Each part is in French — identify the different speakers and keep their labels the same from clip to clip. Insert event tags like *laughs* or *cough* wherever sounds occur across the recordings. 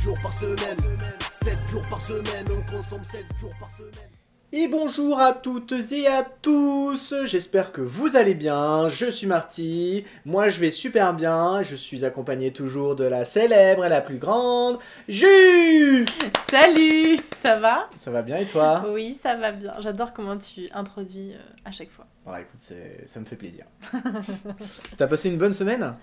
Speaker 1: semaine, 7 jours par semaine, 7 jours par semaine, on consomme 7 jours par semaine.
Speaker 2: Et bonjour à toutes et à tous, j'espère que vous allez bien, je suis Marty, moi je vais super bien, je suis accompagné toujours de la célèbre et la plus grande, Jules
Speaker 3: Salut Ça va?
Speaker 2: Ça va bien et toi?
Speaker 3: Oui, ça va bien. J'adore comment tu introduis euh, à chaque fois.
Speaker 2: Ouais écoute, ça me fait plaisir. *laughs* T'as passé une bonne semaine?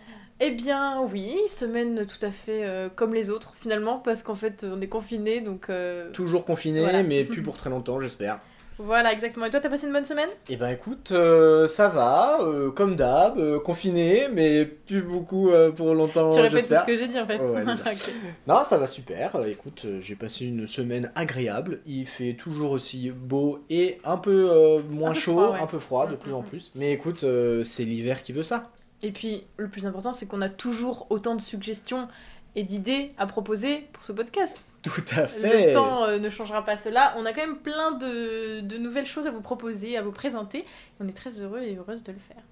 Speaker 3: Eh bien, oui, semaine tout à fait euh, comme les autres, finalement, parce qu'en fait, on est confinés, donc... euh,
Speaker 2: Toujours confiné,
Speaker 3: Voilà.
Speaker 2: mais *laughs* plus pour très longtemps j'espère.
Speaker 3: Voilà, exactement. Et toi, t'as passé une bonne semaine?
Speaker 2: Eh ben écoute, euh, ça va, comme d'hab, confiné, mais plus beaucoup pour longtemps
Speaker 3: Tu répètes tout ce que j'ai dit, en fait.
Speaker 2: Ouais. *laughs* Non, ça va super. Écoute, j'ai passé une semaine agréable. Il fait toujours aussi beau et un peu moins
Speaker 3: Un peu
Speaker 2: chaud,
Speaker 3: froid, ouais.
Speaker 2: un peu froid de
Speaker 3: Mm,
Speaker 2: plus
Speaker 3: mm,
Speaker 2: en
Speaker 3: mm.
Speaker 2: plus. Mais écoute, c'est l'hiver qui veut ça.
Speaker 3: Et puis, le plus important, c'est qu'on a toujours autant de suggestions et d'idées à proposer pour ce podcast.
Speaker 2: Tout à fait.
Speaker 3: Le temps euh, ne changera pas cela. On a quand même plein de, de nouvelles choses à vous proposer, à vous présenter. On est très heureux et heureuse de le faire.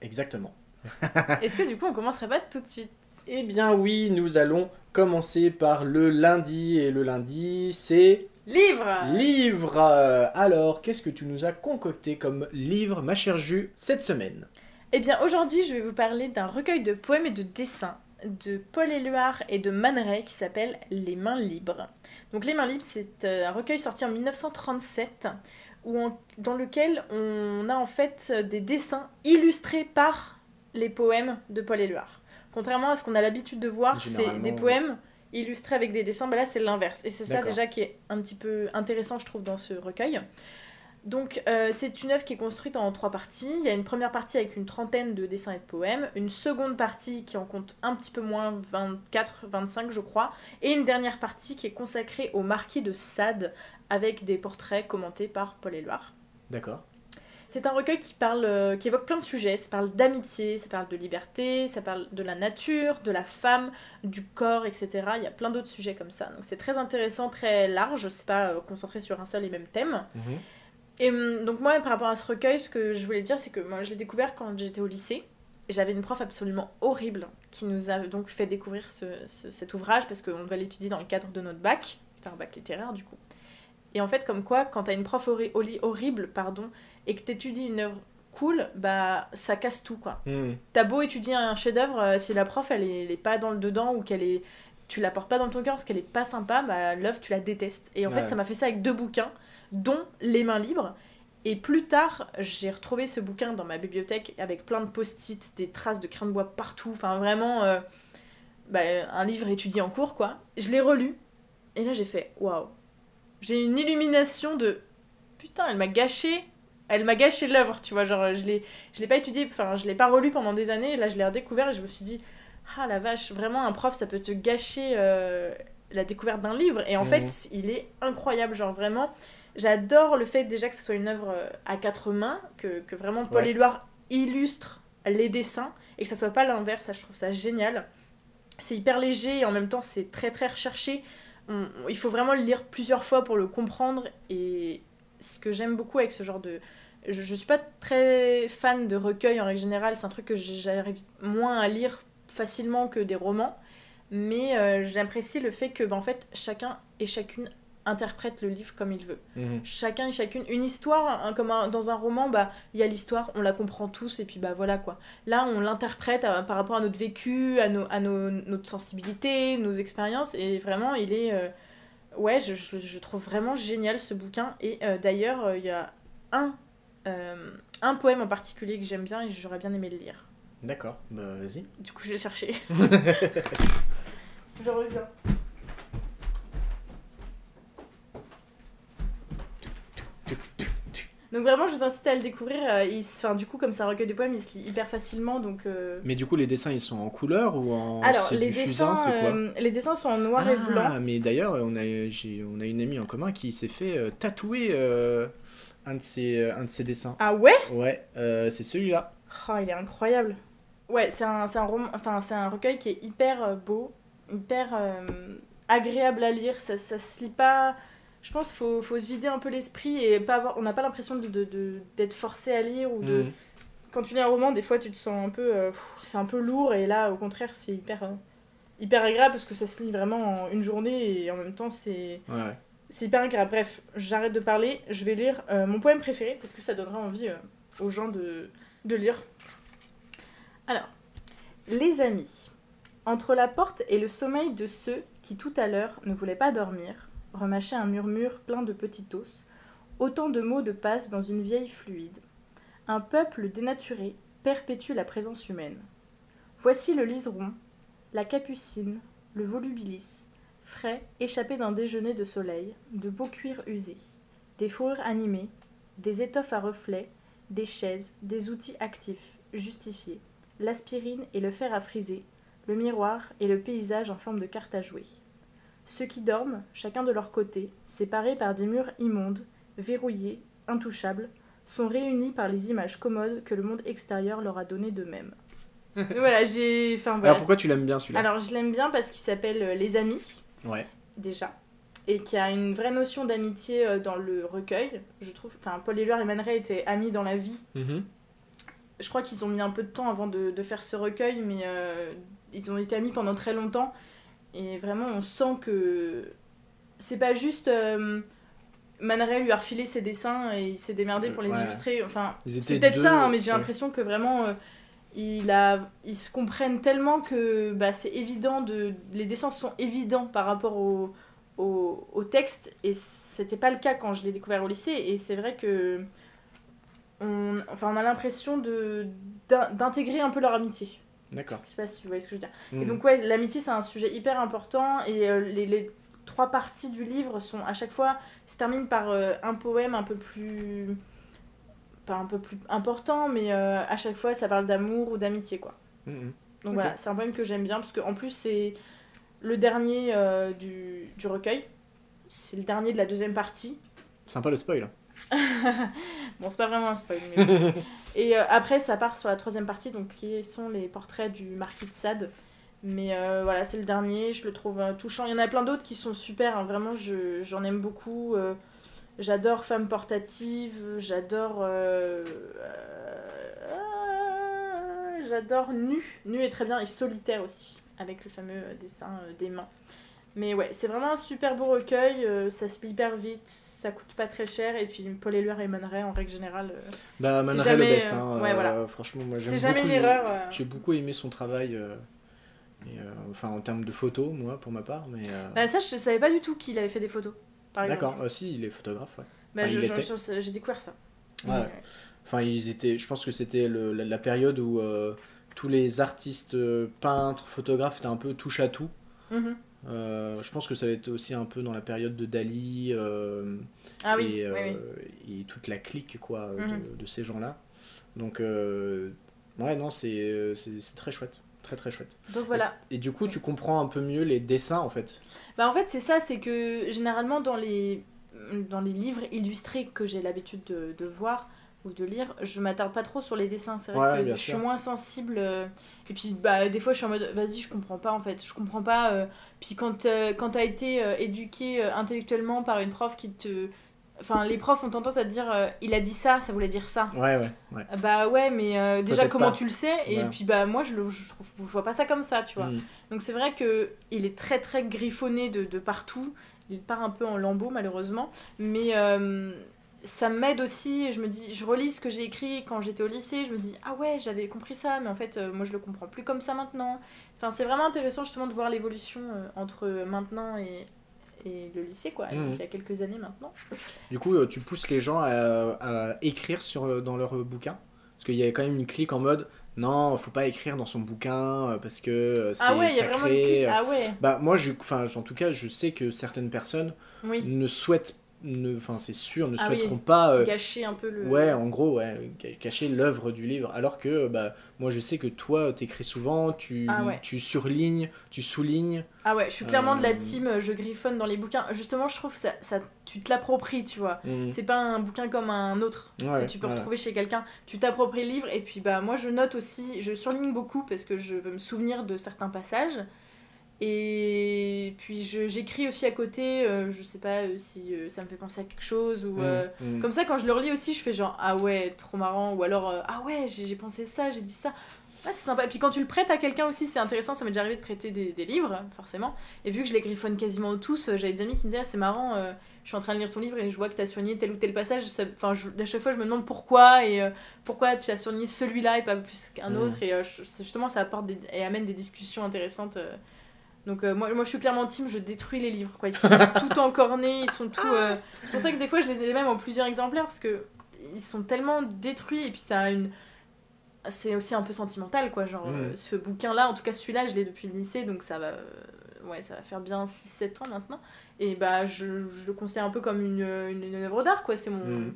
Speaker 2: Exactement. *laughs*
Speaker 3: Est-ce que du coup, on commencerait pas tout de suite?
Speaker 2: Eh bien oui, nous allons commencer par le lundi. Et le lundi, c'est
Speaker 3: Livre
Speaker 2: livre. Alors, qu'est-ce que tu nous as concocté comme livre, ma chère Jus, cette semaine?
Speaker 3: Eh bien, aujourd'hui, je vais vous parler d'un recueil de poèmes et de dessins de Paul Éluard et de Man Ray qui s'appelle Les Mains Libres. Donc, Les Mains Libres, c'est euh, un recueil sorti en 1937 où on- dans lequel on a en fait des dessins illustrés par les poèmes de Paul Éluard. Contrairement à ce qu'on a l'habitude de voir, c'est des poèmes illustrés avec des dessins, bah là c'est l'inverse. Et c'est ça déjà qui est un petit peu intéressant, je trouve, dans ce recueil. Donc euh, c'est une œuvre qui est construite en trois parties. Il y a une première partie avec une trentaine de dessins et de poèmes, une seconde partie qui en compte un petit peu moins, 24, 25 je crois, et une dernière partie qui est consacrée au marquis de Sade avec des portraits commentés par Paul Éluard.
Speaker 2: D'accord.
Speaker 3: C'est un recueil qui parle, euh, qui évoque plein de sujets. Ça parle d'amitié, ça parle de liberté, ça parle de la nature, de la femme, du corps, etc. Il y a plein d'autres sujets comme ça. Donc c'est très intéressant, très large. C'est pas euh, concentré sur un seul et même thème.
Speaker 2: Mhm.
Speaker 3: Et hum, donc moi, par rapport à ce recueil, ce que je voulais dire, c'est que moi, je l'ai découvert quand j'étais au lycée. Et j'avais une prof absolument horrible qui nous a donc fait découvrir ce- ce- cet ouvrage parce qu'on devait l'étudier dans le cadre de notre bac. C'était un bac littéraire du coup. Et en fait, comme quoi, quand t'as une prof horri- horri- horrible, pardon, et que t'étudies une œuvre cool, bah ça casse tout quoi.
Speaker 2: Hmm.
Speaker 3: T'as beau étudier un chef-d'œuvre, euh, si la prof elle est, elle est pas dans le dedans ou qu'elle est, tu la portes pas dans ton cœur parce qu'elle est pas sympa, bah l'œuvre tu la détestes. Et en
Speaker 2: Ouais.
Speaker 3: fait, ça m'a fait ça avec deux bouquins, dont Les mains libres. Et plus tard, j'ai retrouvé ce bouquin dans ma bibliothèque avec plein de post-it, des traces de crayon de bois partout. Enfin, vraiment, euh, bah, un livre étudié en cours, quoi. Je l'ai relu. Et là, j'ai fait waouh. J'ai une illumination de putain, elle m'a gâché. Elle m'a gâché l'œuvre, tu vois. Genre, je l'ai, je l'ai pas étudié, enfin, je l'ai pas relu pendant des années. Et là, je l'ai redécouvert et je me suis dit, ah la vache, vraiment, un prof, ça peut te gâcher euh, la découverte d'un livre. Et en
Speaker 2: Mhm.
Speaker 3: fait, il est incroyable. Genre, vraiment, j'adore le fait déjà que ce soit une œuvre euh, à quatre mains, que, que vraiment Paul
Speaker 2: Ouais.
Speaker 3: Éluard illustre les dessins et que ça soit pas l'inverse. Ça, je trouve ça génial. C'est hyper léger et en même temps, c'est très très recherché. On- il faut vraiment le lire plusieurs fois pour le comprendre. Et ce que j'aime beaucoup avec ce genre de. Je, je suis pas très fan de recueil en règle générale, c'est un truc que j'arrive moins à lire facilement que des romans. Mais euh, j'apprécie le fait que, bah, en fait, chacun et chacune interprète le livre comme il veut.
Speaker 2: Mhm.
Speaker 3: chacun et chacune une histoire hein, comme un- dans un roman bah il y a l'histoire on la comprend tous et puis bah voilà quoi. Là on l'interprète euh, par rapport à notre vécu à nos à nos, notre sensibilité nos expériences et vraiment il est euh, ouais je, je, je trouve vraiment génial ce bouquin. Et euh, d'ailleurs euh, il y a un un poème en particulier que j'aime bien et j'aurais bien aimé le lire.
Speaker 2: D'accord, bah vas-y.
Speaker 3: du coup je vais chercher. *laughs* Je reviens Donc vraiment, je vous incite à le découvrir. euh, il se- enfin, du coup, comme c'est un recueil de poèmes, il se lit hyper facilement. Donc, euh,
Speaker 2: Mais du coup, les dessins, ils sont en couleur ou en.
Speaker 3: Alors, les
Speaker 2: du
Speaker 3: dessins,
Speaker 2: quoi
Speaker 3: euh, les dessins sont en noir et blanc.
Speaker 2: Ah, mais d'ailleurs, on a, on a une amie en commun qui s'est fait euh, tatouer un, de ses, un de ses dessins.
Speaker 3: Ah ouais?
Speaker 2: Ouais, c'est celui-là.
Speaker 3: Oh, il est incroyable. Ouais, c'est un, un, enfin, c'est un recueil qui est hyper beau, hyper agréable à lire. Ça, ça se lit pas. Je pense qu'il faut, faut se vider un peu l'esprit et pas avoir. On n'a pas l'impression de, de- de- d'être forcé à lire ou de.
Speaker 2: Mhm.
Speaker 3: Quand tu lis un roman, des fois tu te sens un peu. euh, c'est un peu lourd et là, au contraire, c'est hyper. euh, hyper agréable parce que ça se lit vraiment en une journée et en même temps c'est
Speaker 2: Ouais, ouais.
Speaker 3: c'est hyper agréable. Bref, j'arrête de parler, je vais lire euh, mon poème préféré, peut-être que ça donnera envie aux gens de, de lire. Alors, les amis, entre la porte et le sommeil de ceux qui tout à l'heure ne voulaient pas dormir, remâchaient un murmure plein de petits os, autant de mots de passe dans une vieille fluide. Un peuple dénaturé perpétue la présence humaine. Voici le liseron, la capucine, le volubilis, frais, échappés d'un déjeuner de soleil, de beaux cuirs usés, des fourrures animées, des étoffes à reflets, des chaises, des outils actifs, justifiés, l'aspirine et le fer à friser, le miroir et le paysage en forme de carte à jouer. Ceux qui dorment, chacun de leur côté, séparés par des murs immondes, verrouillés, intouchables, sont réunis par les images commodes que le monde extérieur leur a données d'eux-mêmes. *laughs* voilà, j'ai. Enfin, voilà.
Speaker 2: Alors pourquoi tu l'aimes bien celui-là?
Speaker 3: Alors, je l'aime bien parce qu'il s'appelle euh, Les Amis,
Speaker 2: Ouais.
Speaker 3: déjà. Et qui a une vraie notion d'amitié euh, dans le recueil. Je trouve. Enfin, Paul Éluard et Man Ray étaient amis dans la vie.
Speaker 2: Mhm.
Speaker 3: Je crois qu'ils ont mis un peu de temps avant de, de faire ce recueil, mais euh, ils ont été amis pendant très longtemps. Et vraiment, on sent que c'est pas juste. Euh, lui a refilé ses dessins et il s'est démerdé pour les
Speaker 2: Ouais.
Speaker 3: illustrer. Enfin, c'est peut-être ça, hein, mais j'ai
Speaker 2: ouais.
Speaker 3: l'impression que vraiment. euh, il a, ils se comprennent tellement que bah, c'est évident de les dessins sont évidents par rapport au, au, au texte et c'était pas le cas quand je l'ai découvert au lycée et c'est vrai que on, enfin, on a l'impression de d'in- d'intégrer un peu leur amitié
Speaker 2: D'accord.
Speaker 3: je sais pas si vous voyez ce que je veux dire et
Speaker 2: Mhm.
Speaker 3: donc ouais, l'amitié c'est un sujet hyper important et euh, les, les trois parties du livre sont à chaque fois se terminent par euh, un poème un peu plus pas un peu plus important mais euh, à chaque fois ça parle d'amour ou d'amitié quoi.
Speaker 2: Mhm.
Speaker 3: Donc
Speaker 2: Ok.
Speaker 3: voilà, c'est un poème que j'aime bien parce que en plus c'est le dernier du, du recueil. C'est le dernier de la deuxième partie.
Speaker 2: Sympa le spoil. *laughs*
Speaker 3: Bon, c'est pas vraiment un spoil. mais bon. *laughs* Et euh, après, ça part sur la troisième partie, donc qui sont les portraits du marquis de Sade. Mais euh, voilà, c'est le dernier, je le trouve euh, touchant. Il y en a plein d'autres qui sont super, hein, vraiment, je- j'en aime beaucoup. j'adore Femme portative, j'adore. j'adore Nu. Nu est très bien, et Solitaire aussi, avec le fameux dessin des mains. Mais ouais, c'est vraiment un super beau recueil, euh, ça se lit hyper vite, ça coûte pas très cher, et puis Paul Éluard et Man Ray, en règle générale, euh,
Speaker 2: Bah, Man Ray,
Speaker 3: jamais,
Speaker 2: le best.
Speaker 3: euh,
Speaker 2: hein.
Speaker 3: ouais,
Speaker 2: Euh,
Speaker 3: voilà.
Speaker 2: franchement, moi j'aime
Speaker 3: c'est jamais une erreur. euh.
Speaker 2: J'ai beaucoup aimé son travail. euh, et, euh, enfin, en termes de photos, moi, pour ma part. Mais, euh,
Speaker 3: Bah, ça, je savais pas du tout qu'il avait fait des photos.
Speaker 2: D'accord, Ah, si, il est photographe, ouais.
Speaker 3: Bah,
Speaker 2: Enfin, était.
Speaker 3: j'ai découvert ça.
Speaker 2: Ouais. Enfin, ils étaient, je pense que c'était la, la période où euh, tous les artistes, euh, peintres, photographes étaient un peu touche à tout.
Speaker 3: Mhm.
Speaker 2: Euh, je pense que ça va être aussi un peu dans la période de Dali euh,
Speaker 3: Ah oui,
Speaker 2: et,
Speaker 3: oui, oui.
Speaker 2: euh, et toute la clique quoi,
Speaker 3: Mhm.
Speaker 2: de, de ces gens-là. Donc, ouais, non, c'est très chouette. Très très chouette.
Speaker 3: Donc voilà.
Speaker 2: Et du coup, tu comprends un peu mieux les dessins en fait.
Speaker 3: Bah, en fait, c'est ça, c'est que généralement dans les, dans les livres illustrés que j'ai l'habitude de, de voir ou de lire, je m'attarde pas trop sur les dessins. C'est vrai
Speaker 2: Ouais,
Speaker 3: que je suis moins sensible. Et puis, bah, des fois, je suis en mode, vas-y, je comprends pas en fait. Je comprends pas. euh, Puis quand, euh, quand t'as été euh, éduqué euh, intellectuellement par une prof qui te. Enfin, les profs ont tendance à te dire, euh, il a dit ça, ça voulait dire ça.
Speaker 2: Ouais, ouais, ouais.
Speaker 3: Bah ouais, mais déjà comment
Speaker 2: pas.
Speaker 3: tu le sais? Et
Speaker 2: Ouais.
Speaker 3: puis bah moi je, le, je, trouve, je vois pas ça comme ça, tu vois.
Speaker 2: Mhm.
Speaker 3: Donc c'est vrai que il est très très griffonné de, de partout. Il part un peu en lambeaux malheureusement, mais ça m'aide aussi. Je me dis, je relis ce que j'ai écrit quand j'étais au lycée. Je me dis ah ouais j'avais compris ça, mais en fait euh, moi je le comprends plus comme ça maintenant. Enfin c'est vraiment intéressant justement de voir l'évolution euh, entre maintenant et et le lycée quoi.
Speaker 2: Mhm.
Speaker 3: Donc il y a quelques années maintenant.
Speaker 2: Du coup, euh, tu pousses les gens à, à écrire sur, dans leur bouquin? Parce qu'il y a quand même une clique en mode non, faut pas écrire dans son bouquin parce que euh, c'est
Speaker 3: Ah ouais il y a vraiment une
Speaker 2: sacré.
Speaker 3: clique. Ah ouais
Speaker 2: Bah, moi, je, enfin, en tout cas, je sais que certaines personnes
Speaker 3: oui.
Speaker 2: ne souhaitent, ne- enfin, c'est sûr, ne
Speaker 3: Ah oui.
Speaker 2: souhaiteront pas. euh,
Speaker 3: Gâcher un peu le.
Speaker 2: Ouais, en gros, ouais, cacher l'œuvre du livre. Alors que, bah, moi, je sais que toi, t'écris souvent, tu,
Speaker 3: Ah ouais.
Speaker 2: tu surlignes, tu soulignes.
Speaker 3: Ah ouais, je suis clairement de la
Speaker 2: Euh,
Speaker 3: team, euh, je griffonne dans les bouquins. Justement, je trouve que ça, ça, tu te l'appropries, tu vois.
Speaker 2: Mhm.
Speaker 3: C'est pas un bouquin comme un autre
Speaker 2: Ouais,
Speaker 3: que tu peux
Speaker 2: voilà.
Speaker 3: retrouver chez quelqu'un. Tu t'appropries le livre et puis bah moi je note aussi, je surligne beaucoup parce que je veux me souvenir de certains passages. Et puis j'écris aussi à côté, euh, je sais pas euh, si euh, ça me fait penser à quelque chose ou... Euh,
Speaker 2: Mhm.
Speaker 3: Comme ça quand je le relis aussi, je fais genre ah ouais, trop marrant ou alors ah ouais, j'ai pensé ça, j'ai dit ça. Ouais, c'est sympa. Et puis quand tu le prêtes à quelqu'un aussi, c'est intéressant. Ça m'est déjà arrivé de prêter des, des livres, forcément. Et vu que je les griffonne quasiment tous, j'avais des amis qui me disaient ah, c'est marrant, euh, je suis en train de lire ton livre et je vois que tu as surligné tel ou tel passage. Ça- Enfin, je- à chaque fois, je me demande pourquoi et euh, pourquoi tu as surligné celui-là et pas plus qu'un
Speaker 2: Mhm.
Speaker 3: autre. Et euh, je- justement, ça apporte des, et amène des discussions intéressantes. Donc, euh, moi, moi, je suis clairement team, je détruis les livres. Quoi. Ils sont *laughs* tout encornés, ils sont tout. euh, C'est pour ça que des fois, je les ai même en plusieurs exemplaires parce que ils sont tellement détruits et puis ça a une c'est aussi un peu sentimental quoi genre euh, ce bouquin là en tout cas celui-là je l'ai depuis le lycée donc ça va ouais ça va faire bien 6 7 ans maintenant et bah je, je le considère un peu comme une, une, une œuvre d'art quoi c'est mon
Speaker 2: Mhm.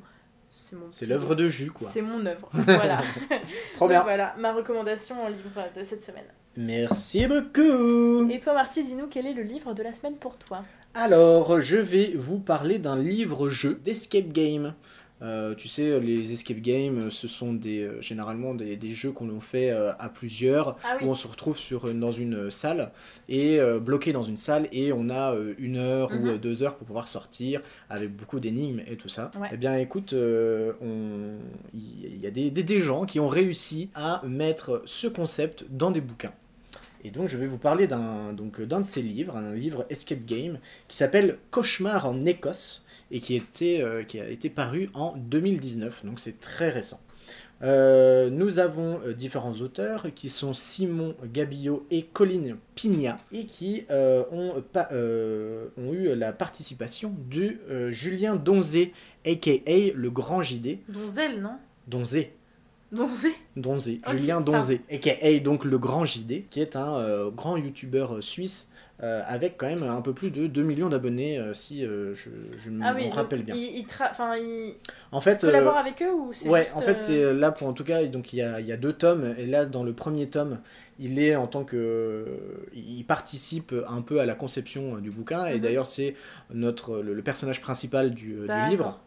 Speaker 3: c'est
Speaker 2: l'œuvre de jus, quoi.
Speaker 3: c'est mon œuvre voilà *laughs*
Speaker 2: Trop
Speaker 3: Donc
Speaker 2: bien.
Speaker 3: voilà ma recommandation en livre de cette semaine
Speaker 2: Merci beaucoup.
Speaker 3: et toi Marty dis-nous quel est le livre de la semaine pour toi
Speaker 2: Alors, je vais vous parler d'un livre-jeu d'escape game. Euh, tu sais, les escape games, ce sont des, euh, généralement des, des jeux qu'on fait euh, à plusieurs,
Speaker 3: ah
Speaker 2: où on se retrouve sur, dans une salle, et bloqué dans une salle, et on a une heure ou
Speaker 3: Mhm.
Speaker 2: deux heures pour pouvoir sortir, avec beaucoup d'énigmes et tout ça.
Speaker 3: Ouais.
Speaker 2: Eh bien, écoute, il y a des, des- des gens qui ont réussi à mettre ce concept dans des bouquins. Et donc, je vais vous parler d'un de ces livres, un livre escape game, qui s'appelle Cauchemar en Écosse et qui, était, euh, qui a été paru en 2019, donc c'est très récent. Euh, nous avons euh, différents auteurs qui sont Simon Gabillot et Colline Pigna et qui euh, ont, pa- ont eu la participation de Julien Donzé, aka le grand JD.
Speaker 3: Donzel non?
Speaker 2: Donzé,
Speaker 3: Donzé
Speaker 2: Donzé, Julien Donzé, aka donc le grand JD, qui est un euh, grand youtubeur euh, suisse euh, avec quand même un peu plus de 2 millions d'abonnés euh, si euh, je, je me
Speaker 3: ah oui
Speaker 2: rappelle bien.
Speaker 3: il, il, tra- enfin, il
Speaker 2: En fait, euh,
Speaker 3: collabore avec eux ou c'est
Speaker 2: ouais,
Speaker 3: juste,
Speaker 2: en fait
Speaker 3: euh,
Speaker 2: c'est là pour en tout cas donc il y a, il y a deux tomes et là dans le premier tome il est en tant que il participe un peu à la conception euh, du bouquin et
Speaker 3: Mhm.
Speaker 2: d'ailleurs c'est notre le, le personnage principal du, euh, du livre.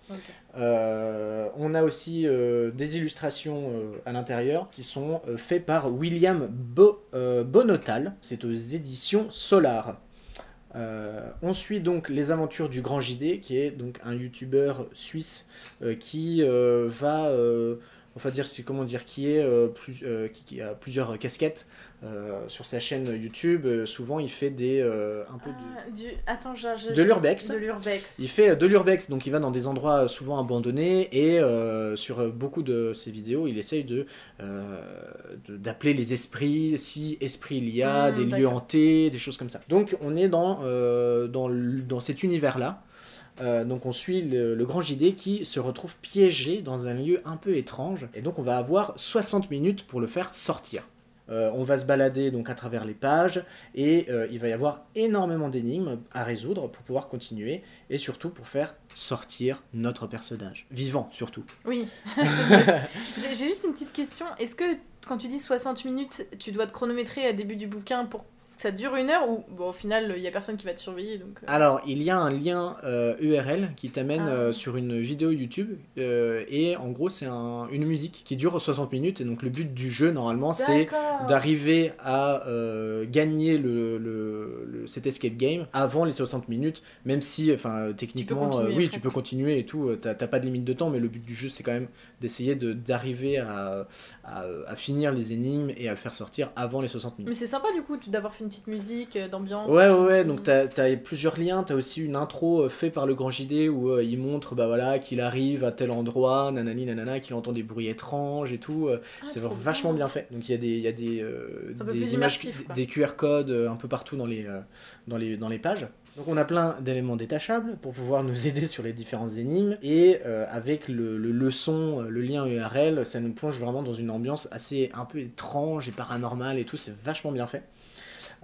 Speaker 2: Euh, on a aussi euh, des illustrations euh, à l'intérieur qui sont faites par William Bo- Bonotal. C'est aux éditions Solar. Euh, on suit donc les aventures du Grand JD, qui est donc un youtubeur suisse euh, qui euh, va, enfin dire, c'est comment dire, qui est euh, plus, euh, qui, qui a plusieurs casquettes euh, sur sa chaîne YouTube. Souvent, il fait des un peu de,
Speaker 3: Ah, du... Attends,
Speaker 2: de l'urbex.
Speaker 3: De l'urbex.
Speaker 2: Il fait de l'urbex, donc il va dans des endroits souvent abandonnés et sur beaucoup de ses vidéos, il essaye de d'appeler les esprits, si esprit il y a,
Speaker 3: Hmm,
Speaker 2: des lieux hantés, des choses comme ça. Donc on est dans, dans, dans cet univers-là. Euh, donc on suit le, le grand JD qui se retrouve piégé dans un lieu un peu étrange et donc on va avoir 60 minutes pour le faire sortir. Euh, on va se balader donc à travers les pages et euh, il va y avoir énormément d'énigmes à résoudre pour pouvoir continuer et surtout pour faire sortir notre personnage. Vivant surtout.
Speaker 3: Oui. *laughs* *laughs* j'ai juste une petite question. Est-ce que quand tu dis 60 minutes, tu dois te chronométrer à début du bouquin pour ça dure une heure ou bon, au final, il y a personne qui va te surveiller donc. euh,
Speaker 2: Alors il y a un lien euh, URL qui t'amène
Speaker 3: Ah.
Speaker 2: euh, sur une vidéo YouTube euh, et en gros c'est un- une musique qui dure 60 minutes et donc le but du jeu normalement c'est d'arriver à euh, gagner le, le- le- cet escape game avant les 60 minutes, même si, enfin, techniquement, euh, oui, tu peux continuer et tout, euh, t'as pas de limite de temps, mais le but du jeu, c'est quand même d'essayer de- d'arriver à, à, à finir les énigmes et à le faire sortir avant les 60 minutes.
Speaker 3: Mais c'est sympa du coup d'avoir fait une petite musique euh, d'ambiance.
Speaker 2: Ouais, ouais, ouais, donc t'as as plusieurs liens, t'as aussi une intro euh, fait par le grand JD où euh, il montre bah voilà qu'il arrive à tel endroit, nanani nanana, qu'il entend des bruits étranges et tout. euh,
Speaker 3: Ah,
Speaker 2: c'est vachement bien fait. Donc il y a des, y a des, euh, des images, des QR codes un peu partout dans les, dans les, dans les pages. Donc on a plein d'éléments détachables pour pouvoir nous aider sur les différentes énigmes et euh, avec le, le, le son, le lien URL, ça nous plonge vraiment dans une ambiance assez un peu étrange et paranormale et tout, c'est vachement bien fait.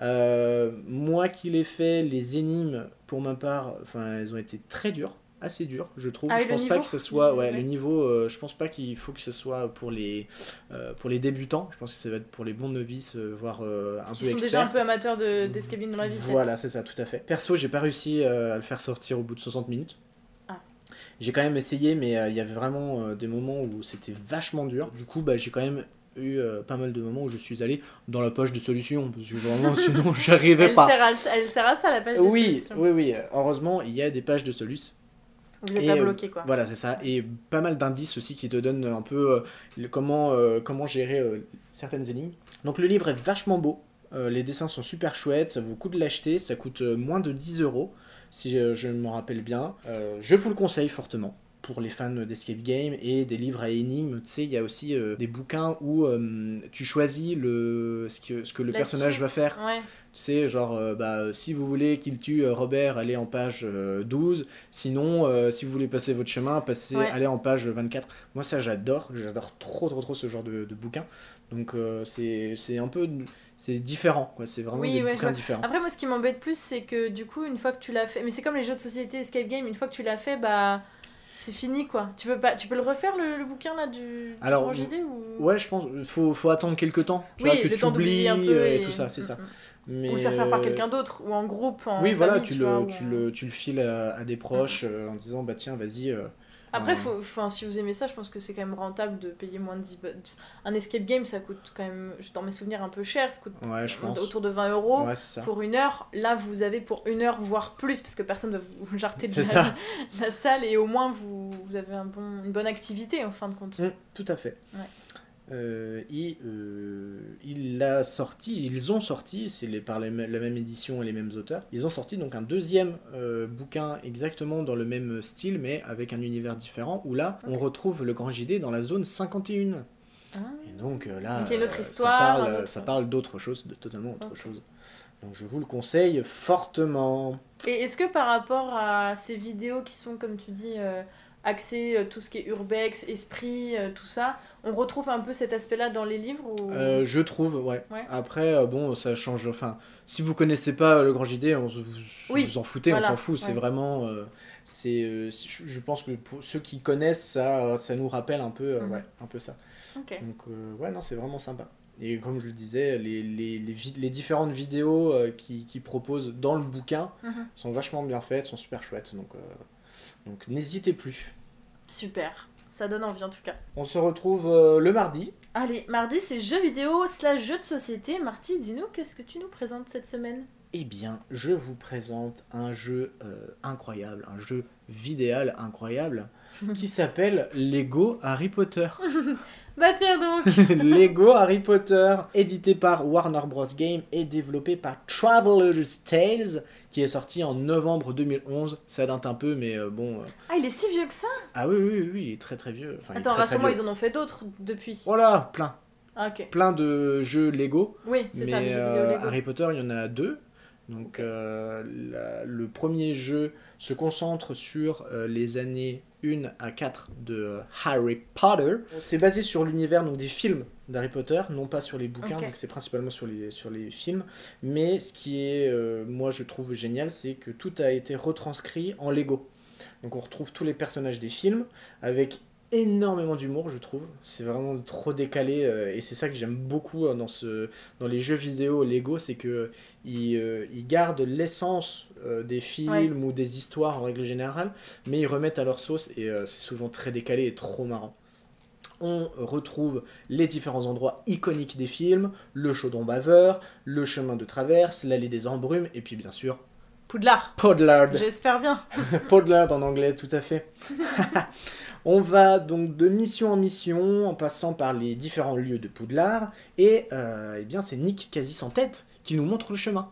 Speaker 2: Euh, moi qui l'ai fait, les énigmes pour ma part, enfin elles ont été très dures, assez dures, je trouve.
Speaker 3: Ah oui,
Speaker 2: je pense pas que ce soit, ouais,
Speaker 3: Ouais.
Speaker 2: le niveau, euh, je pense pas qu'il faut que ce soit pour les euh, pour les débutants. Je pense que ça va être pour les bons novices, euh, voire euh, un
Speaker 3: Qui
Speaker 2: peu
Speaker 3: sont
Speaker 2: experts.
Speaker 3: déjà un peu amateurs de- d'escape game dans la vie.
Speaker 2: Voilà, c'est ça, tout à fait. Perso, j'ai pas réussi euh, à le faire sortir au bout de 60 minutes.
Speaker 3: Ah.
Speaker 2: J'ai quand même essayé, mais euh, il y avait vraiment euh, des moments où c'était vachement dur. Du coup, bah, j'ai quand même eu euh, pas mal de moments où je suis allé dans la poche de solutions, parce que vraiment, *laughs* sinon, j'arrivais pas.
Speaker 3: sert, à, elle sert à ça la page de
Speaker 2: Oui,
Speaker 3: solution.
Speaker 2: oui, oui. Heureusement, il y a des pages de solus.
Speaker 3: Vous êtes
Speaker 2: Et,
Speaker 3: pas
Speaker 2: euh,
Speaker 3: bloqué quoi.
Speaker 2: Voilà, c'est ça. Et pas mal d'indices aussi qui te donnent un peu euh, le- comment, euh, comment gérer certaines énigmes. Donc le livre est vachement beau. Les dessins sont super chouettes. Ça coup de l'acheter. Ça coûte moins de 10 euros, si je me rappelle bien. Je vous le conseille fortement. Pour les fans d'escape game et des livres à énigmes, tu sais, il y a aussi euh, des bouquins où euh, tu choisis le, ce, que, ce que le
Speaker 3: La
Speaker 2: personnage
Speaker 3: suite,
Speaker 2: va faire.
Speaker 3: Ouais.
Speaker 2: Tu sais, genre, euh, bah, si vous voulez qu'il tue Robert, allez en page euh, 12. Sinon, si vous voulez passer votre chemin, passez,
Speaker 3: Ouais.
Speaker 2: allez en page 24. Moi, ça, j'adore. J'adore trop, trop, trop ce genre de, de bouquin. Donc, c'est un peu. C'est différent, quoi. C'est vraiment
Speaker 3: Oui,
Speaker 2: des
Speaker 3: ouais,
Speaker 2: bouquins différents.
Speaker 3: Après, moi, ce qui m'embête plus, c'est que du coup, une fois que tu l'as fait, mais c'est comme les jeux de société escape game, une fois que tu l'as fait, bah c'est fini quoi. Tu peux pas, tu peux le refaire le, le bouquin là du, du
Speaker 2: Alors,
Speaker 3: Grand JD ou?
Speaker 2: Ouais, je pense. Faut, faut attendre quelques temps. Tu
Speaker 3: Oui,
Speaker 2: vois, que
Speaker 3: le
Speaker 2: tu
Speaker 3: temps
Speaker 2: oublies
Speaker 3: un peu
Speaker 2: euh, et
Speaker 3: et-
Speaker 2: tout ça, c'est
Speaker 3: Mm,
Speaker 2: ça.
Speaker 3: mm.
Speaker 2: Mais,
Speaker 3: Ou le faire faire par quelqu'un d'autre ou en groupe. En
Speaker 2: Oui, voilà, tu,
Speaker 3: vois,
Speaker 2: le,
Speaker 3: ou
Speaker 2: tu, le, tu le files à, à des proches euh, en disant, bah tiens, vas-y. euh,
Speaker 3: Après, faut, enfin, si vous aimez ça, je pense que c'est quand même rentable de payer moins de 10 ba- Un escape game, ça coûte quand même, dans mes souvenirs, un peu cher. Ça coûte
Speaker 2: Ouais, je pense.
Speaker 3: autour de 20 euros.
Speaker 2: Ouais.
Speaker 3: Pour une heure, là vous avez pour une heure, voire plus, parce que personne ne va vous jarter de la, salle et au moins vous, vous avez un bon, une bonne activité en fin de compte.
Speaker 2: Mm, tout à fait.
Speaker 3: Ouais.
Speaker 2: Euh, et euh, il a sorti, ils ont sorti, c'est les, par les la même édition et les mêmes auteurs, ils ont sorti donc un deuxième euh, bouquin exactement dans le même style mais avec un univers différent où là on retrouve le grand JD dans la zone 51.
Speaker 3: Ah.
Speaker 2: Et donc euh, là
Speaker 3: Donc, autre histoire,
Speaker 2: ça parle,
Speaker 3: autre-
Speaker 2: ça parle d'autre chose, de totalement autre chose. Donc je vous le conseille fortement.
Speaker 3: Et est-ce que par rapport à ces vidéos qui sont, comme tu dis, axées euh, tout ce qui est urbex, esprit, euh, tout ça, on retrouve un peu cet aspect-là dans les livres ou...
Speaker 2: Euh, je trouve, ouais.
Speaker 3: Ouais.
Speaker 2: Après, bon, ça change. Enfin, si vous connaissez pas le Grand JD, on, vous,
Speaker 3: Oui,
Speaker 2: vous en foutez,
Speaker 3: voilà,
Speaker 2: on s'en fout. C'est vraiment. c'est, je pense que pour ceux qui connaissent, ça, ça nous rappelle un peu,
Speaker 3: Mhm.
Speaker 2: ouais, un peu ça. Donc, ouais, non, c'est vraiment sympa. Et comme je le disais, les, les, les, différentes vidéos qui, qui proposent dans le bouquin
Speaker 3: Mhm.
Speaker 2: sont vachement bien faites, sont super chouettes. Donc, donc n'hésitez plus.
Speaker 3: Super. Ça donne envie en tout cas.
Speaker 2: On se retrouve euh, le mardi.
Speaker 3: Allez, mardi c'est jeux vidéo slash jeux de société. Marty, dis-nous, qu'est-ce que tu nous présentes cette semaine?
Speaker 2: Eh bien, je vous présente un jeu euh, incroyable, un jeu vidéal incroyable, *laughs* qui s'appelle Lego Harry Potter. *laughs*
Speaker 3: Bah tiens donc *laughs*
Speaker 2: Lego Harry Potter, édité par Warner Bros. Game et développé par Traveler's Tales, qui est sorti en novembre 2011. Ça date un peu, mais euh, bon. euh,
Speaker 3: Ah, il est si vieux que ça?
Speaker 2: Ah oui, oui, oui, oui, il est très très vieux. Enfin,
Speaker 3: Attends, rassure-moi, ils en ont fait d'autres depuis.
Speaker 2: Voilà, plein.
Speaker 3: Ah.
Speaker 2: Plein de jeux Lego.
Speaker 3: Oui, c'est ça, les jeux
Speaker 2: euh,
Speaker 3: Lego.
Speaker 2: Harry Potter, il y en a deux. Donc la- le premier jeu se concentre sur euh, les années 1 à 4 de euh, Harry Potter. C'est basé sur l'univers donc des films d'Harry Potter, non pas sur les bouquins, donc c'est principalement sur les, sur les films. Mais ce qui est, euh, moi je trouve génial, c'est que tout a été retranscrit en Lego. Donc on retrouve tous les personnages des films avec énormément d'humour, je trouve. C'est vraiment trop décalé euh, et c'est ça que j'aime beaucoup euh, dans, ce, dans les jeux vidéo Lego, c'est que ils, euh, ils gardent l'essence euh, des films ou des histoires en règle générale, mais ils remettent à leur sauce et c'est souvent très décalé et trop marrant. On retrouve les différents endroits iconiques des films, le chaudron baveur, le chemin de traverse, l'allée des embrumes, et puis bien sûr,
Speaker 3: Poudlard.
Speaker 2: Podlard.
Speaker 3: J'espère bien. *laughs*
Speaker 2: Podlard en anglais, tout à fait. *laughs* On va donc de mission en mission en passant par les différents lieux de Poudlard et euh, eh bien c'est Nick quasi sans tête qui nous montre le chemin.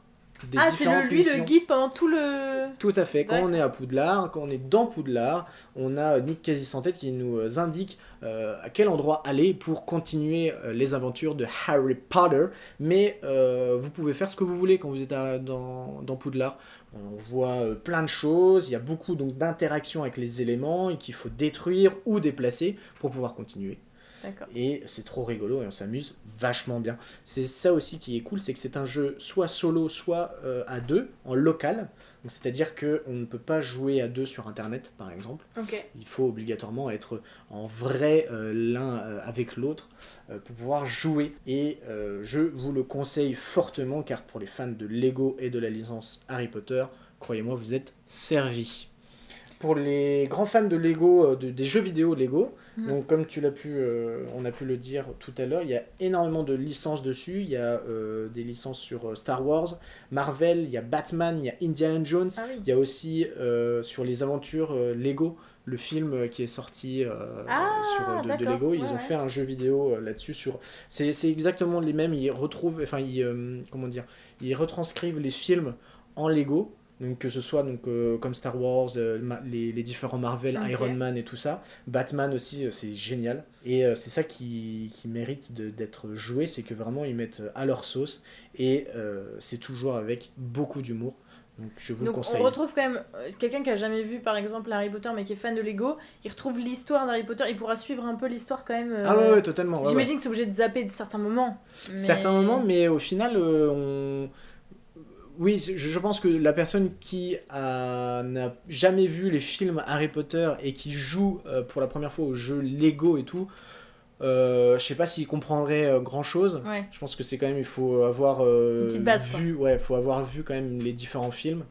Speaker 2: Des
Speaker 3: ah, c'est lui
Speaker 2: missions.
Speaker 3: le guide pendant tout le.
Speaker 2: Tout à fait. Quand on est à Poudlard, quand on est dans Poudlard, on a Nick quasi sans tête qui nous euh, indique euh, à quel endroit aller pour continuer euh, les aventures de Harry Potter. Mais euh, vous pouvez faire ce que vous voulez quand vous êtes à- dans, dans Poudlard. On voit plein de choses. Il y a beaucoup donc d'interactions avec les éléments et qu'il faut détruire ou déplacer pour pouvoir continuer. Et c'est trop rigolo et on s'amuse vachement bien. C'est ça aussi qui est cool, c'est que c'est un jeu soit solo, soit euh, à deux, en local. C'est-à-dire que on ne peut pas jouer à deux sur internet, par exemple. Il faut obligatoirement être en vrai euh, l'un euh, avec l'autre euh, pour pouvoir jouer. Et je vous le conseille fortement car pour les fans de Lego et de la licence Harry Potter, croyez-moi, vous êtes servis. Pour les grands fans de Lego, euh, de- des jeux vidéo Lego,
Speaker 3: Mhm.
Speaker 2: donc comme tu l'as pu, euh, on a pu le dire tout à l'heure, il y a énormément de licences dessus. Il y a euh, des licences sur Star Wars, Marvel, il y a Batman, il y a Indiana Jones.
Speaker 3: Ah oui.
Speaker 2: Il y a aussi sur les aventures Lego, le film qui est sorti euh,
Speaker 3: Ah,
Speaker 2: sur, de, Lego. Ils
Speaker 3: ouais,
Speaker 2: ont
Speaker 3: ouais.
Speaker 2: fait un jeu vidéo euh, là-dessus. Sur... C'est, c'est exactement les mêmes. Ils retrouvent, enfin, ils, euh, comment dire, ils retranscrivent les films en Lego. Donc que ce soit donc, euh, comme Star Wars, euh, les, les différents Marvel. Iron Man et tout ça. Batman aussi, euh, c'est génial. Et c'est ça qui, qui mérite d'être joué, c'est que vraiment ils mettent à leur sauce. Et c'est toujours avec beaucoup d'humour. Donc je vous le
Speaker 3: Donc
Speaker 2: conseille.
Speaker 3: on retrouve quand même quelqu'un qui a jamais vu par exemple Harry Potter mais qui est fan de Lego, il retrouve l'histoire d'Harry Potter, il pourra suivre un peu l'histoire quand même. euh,
Speaker 2: Ah ouais, ouais, totalement. ouais, ouais.
Speaker 3: J'imagine que c'est obligé de zapper de certains moments. mais-
Speaker 2: Certains moments, mais au final, euh, on... Oui, je pense que la personne qui a- n'a jamais vu les films Harry Potter et qui joue euh, pour la première fois au jeu Lego et tout, euh, je sais pas s'il comprendrait grand chose.
Speaker 3: Ouais.
Speaker 2: Je pense que c'est quand même, il faut avoir euh,
Speaker 3: quoi.
Speaker 2: vu, ouais, faut avoir vu quand même les différents films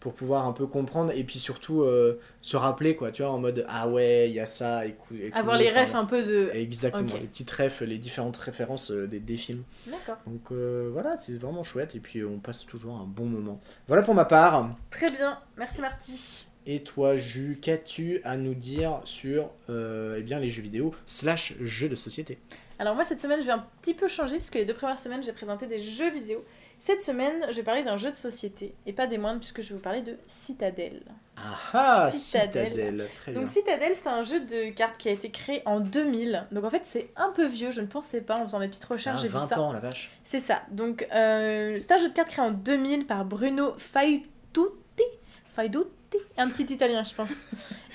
Speaker 2: pour pouvoir un peu comprendre et puis surtout euh, se rappeler quoi, tu vois, en mode ah ouais, il y a ça et, et
Speaker 3: Avoir les refs un peu de.
Speaker 2: Exactement, les petites refs, les différentes références euh, des, des films.
Speaker 3: D'accord.
Speaker 2: Donc euh, voilà, c'est vraiment chouette et puis euh, on passe toujours un bon moment. Voilà pour ma part.
Speaker 3: Très bien, merci Marty.
Speaker 2: Et toi, Jus, qu'as-tu à nous dire sur euh, eh bien, les jeux vidéo slash jeux de société?
Speaker 3: Alors moi cette semaine je vais un petit peu changer puisque les deux premières semaines j'ai présenté des jeux vidéo. Cette semaine je vais parler d'un jeu de société et pas des moindres puisque je vais vous parler de Citadel.
Speaker 2: Ah ah,
Speaker 3: Citadel.
Speaker 2: Citadel, très
Speaker 3: Donc
Speaker 2: bien.
Speaker 3: Citadel c'est un jeu de cartes qui a été créé en 2000. Donc en fait c'est un peu vieux, je ne pensais pas en faisant mes petites recherches
Speaker 2: Ah,
Speaker 3: j'ai vu
Speaker 2: 20
Speaker 3: ça.
Speaker 2: ans, la vache.
Speaker 3: C'est ça. Donc, euh, c'est un jeu de cartes créé en 2000 par Bruno Faiduti. Faiduti Un petit italien, je pense.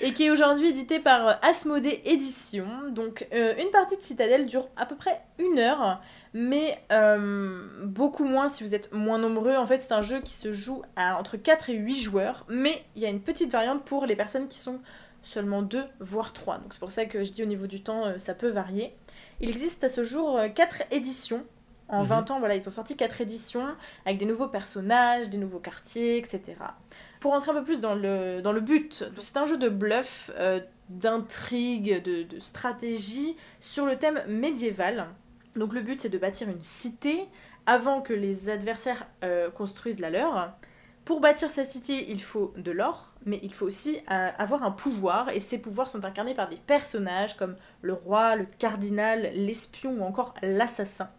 Speaker 3: Et qui est aujourd'hui édité par euh, Asmodée Édition. Donc, euh, une partie de Citadel dure à peu près une heure, mais euh, beaucoup moins si vous êtes moins nombreux. En fait, c'est un jeu qui se joue à entre 4 et 8 joueurs, mais il y a une petite variante pour les personnes qui sont seulement 2, voire 3. Donc, c'est pour ça que je dis au niveau du temps, euh, ça peut varier. Il existe à ce jour 4 éditions. En
Speaker 2: Mhm.
Speaker 3: 20 ans, voilà, ils ont sorti 4 éditions avec des nouveaux personnages, des nouveaux quartiers, etc. Pour rentrer un peu plus dans le, but, c'est un jeu de bluff, euh, d'intrigue, de, de stratégie sur le thème médiéval. Donc le but c'est de bâtir une cité avant que les adversaires euh, construisent la leur. Pour bâtir sa cité, il faut de l'or, mais il faut aussi euh, avoir un pouvoir, et ces pouvoirs sont incarnés par des personnages comme le roi, le cardinal, l'espion ou encore l'assassin.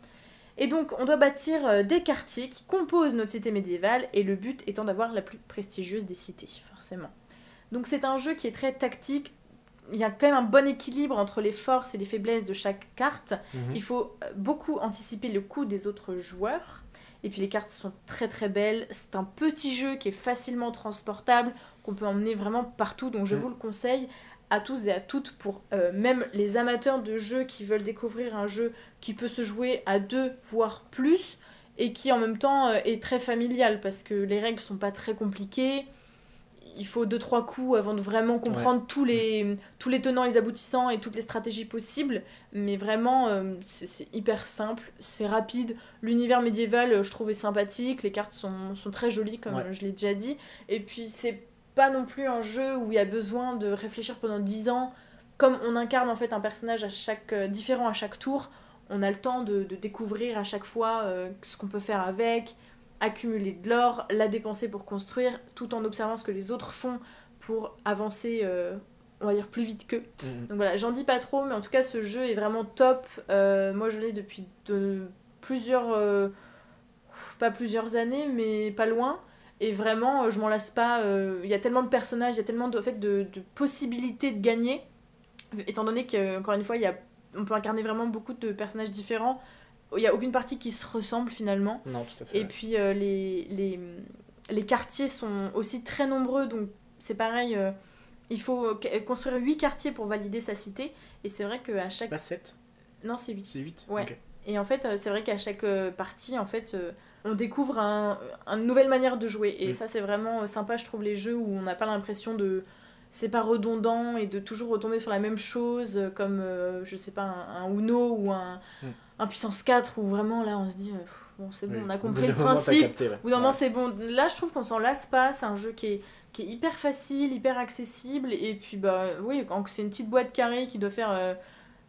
Speaker 3: Et donc on doit bâtir euh, des quartiers qui composent notre cité médiévale, et le but étant d'avoir la plus prestigieuse des cités, forcément. Donc c'est un jeu qui est très tactique, il y a quand même un bon équilibre entre les forces et les faiblesses de chaque carte,
Speaker 2: Mhm.
Speaker 3: il faut euh, beaucoup anticiper le coup des autres joueurs. Et puis les cartes sont très très belles. C'est un petit jeu qui est facilement transportable, qu'on peut emmener vraiment partout. Donc je
Speaker 2: Mm.
Speaker 3: vous le conseille à tous et à toutes pour euh, même les amateurs de jeux qui veulent découvrir un jeu qui peut se jouer à deux voire plus et qui en même temps euh, est très familial parce que les règles sont pas très compliquées. Il faut deux trois coups avant de vraiment comprendre tous les tous les tenants, les aboutissants et toutes les stratégies possibles. Mais vraiment, euh, c'est hyper simple, c'est rapide. L'univers médiéval, je trouvais sympathique. Les cartes sont, sont très jolies, comme
Speaker 2: Ouais.
Speaker 3: je l'ai déjà dit. Et puis, c'est pas non plus un jeu où il y a besoin de réfléchir pendant 10 ans. Comme on incarne en fait un personnage à chaque, euh, différent à chaque tour, on a le temps de, de découvrir à chaque fois euh, ce qu'on peut faire avec, accumuler de l'or, la dépenser pour construire, tout en observant ce que les autres font pour avancer, euh, on va dire, plus vite qu'eux.
Speaker 2: Mhm.
Speaker 3: Donc voilà, j'en dis pas trop, mais en tout cas, ce jeu est vraiment top. Euh, moi, je l'ai depuis de plusieurs. pas plusieurs années, mais pas loin. Et vraiment, euh, je m'en lasse pas. euh, Il y a tellement de personnages, il y a tellement de, en fait, de, de possibilités de gagner. Étant donné qu'encore une fois, il y a, on peut incarner vraiment beaucoup de personnages différents. Il n'y a aucune partie qui se ressemble finalement.
Speaker 2: Non, tout à fait.
Speaker 3: Et
Speaker 2: ouais.
Speaker 3: puis euh, les, les, les quartiers sont aussi très nombreux, donc c'est pareil, euh, il faut construire 8 quartiers pour valider sa cité. Et c'est vrai qu'à chaque...
Speaker 2: Pas 7
Speaker 3: Non, c'est 8.
Speaker 2: C'est 8
Speaker 3: Ouais. Et en fait, c'est vrai qu'à chaque partie, en fait, on découvre un, une nouvelle manière de jouer. Et
Speaker 2: Mm.
Speaker 3: ça, c'est vraiment euh, sympa, je trouve, les jeux où on n'a pas l'impression de... C'est pas redondant et de toujours retomber sur la même chose, euh, comme, euh, je sais pas, un, un Uno ou un,
Speaker 2: Mm.
Speaker 3: un Puissance 4, où vraiment, là, on se dit... pff, bon, c'est bon,
Speaker 2: Oui.
Speaker 3: on a compris le principe.
Speaker 2: capté, ouais.
Speaker 3: D'un moment,
Speaker 2: Ouais.
Speaker 3: c'est bon. Là, je trouve qu'on s'en lasse pas. C'est un jeu qui est, qui est hyper facile, hyper accessible. Et puis, bah oui, quand c'est une petite boîte carrée qui doit faire euh,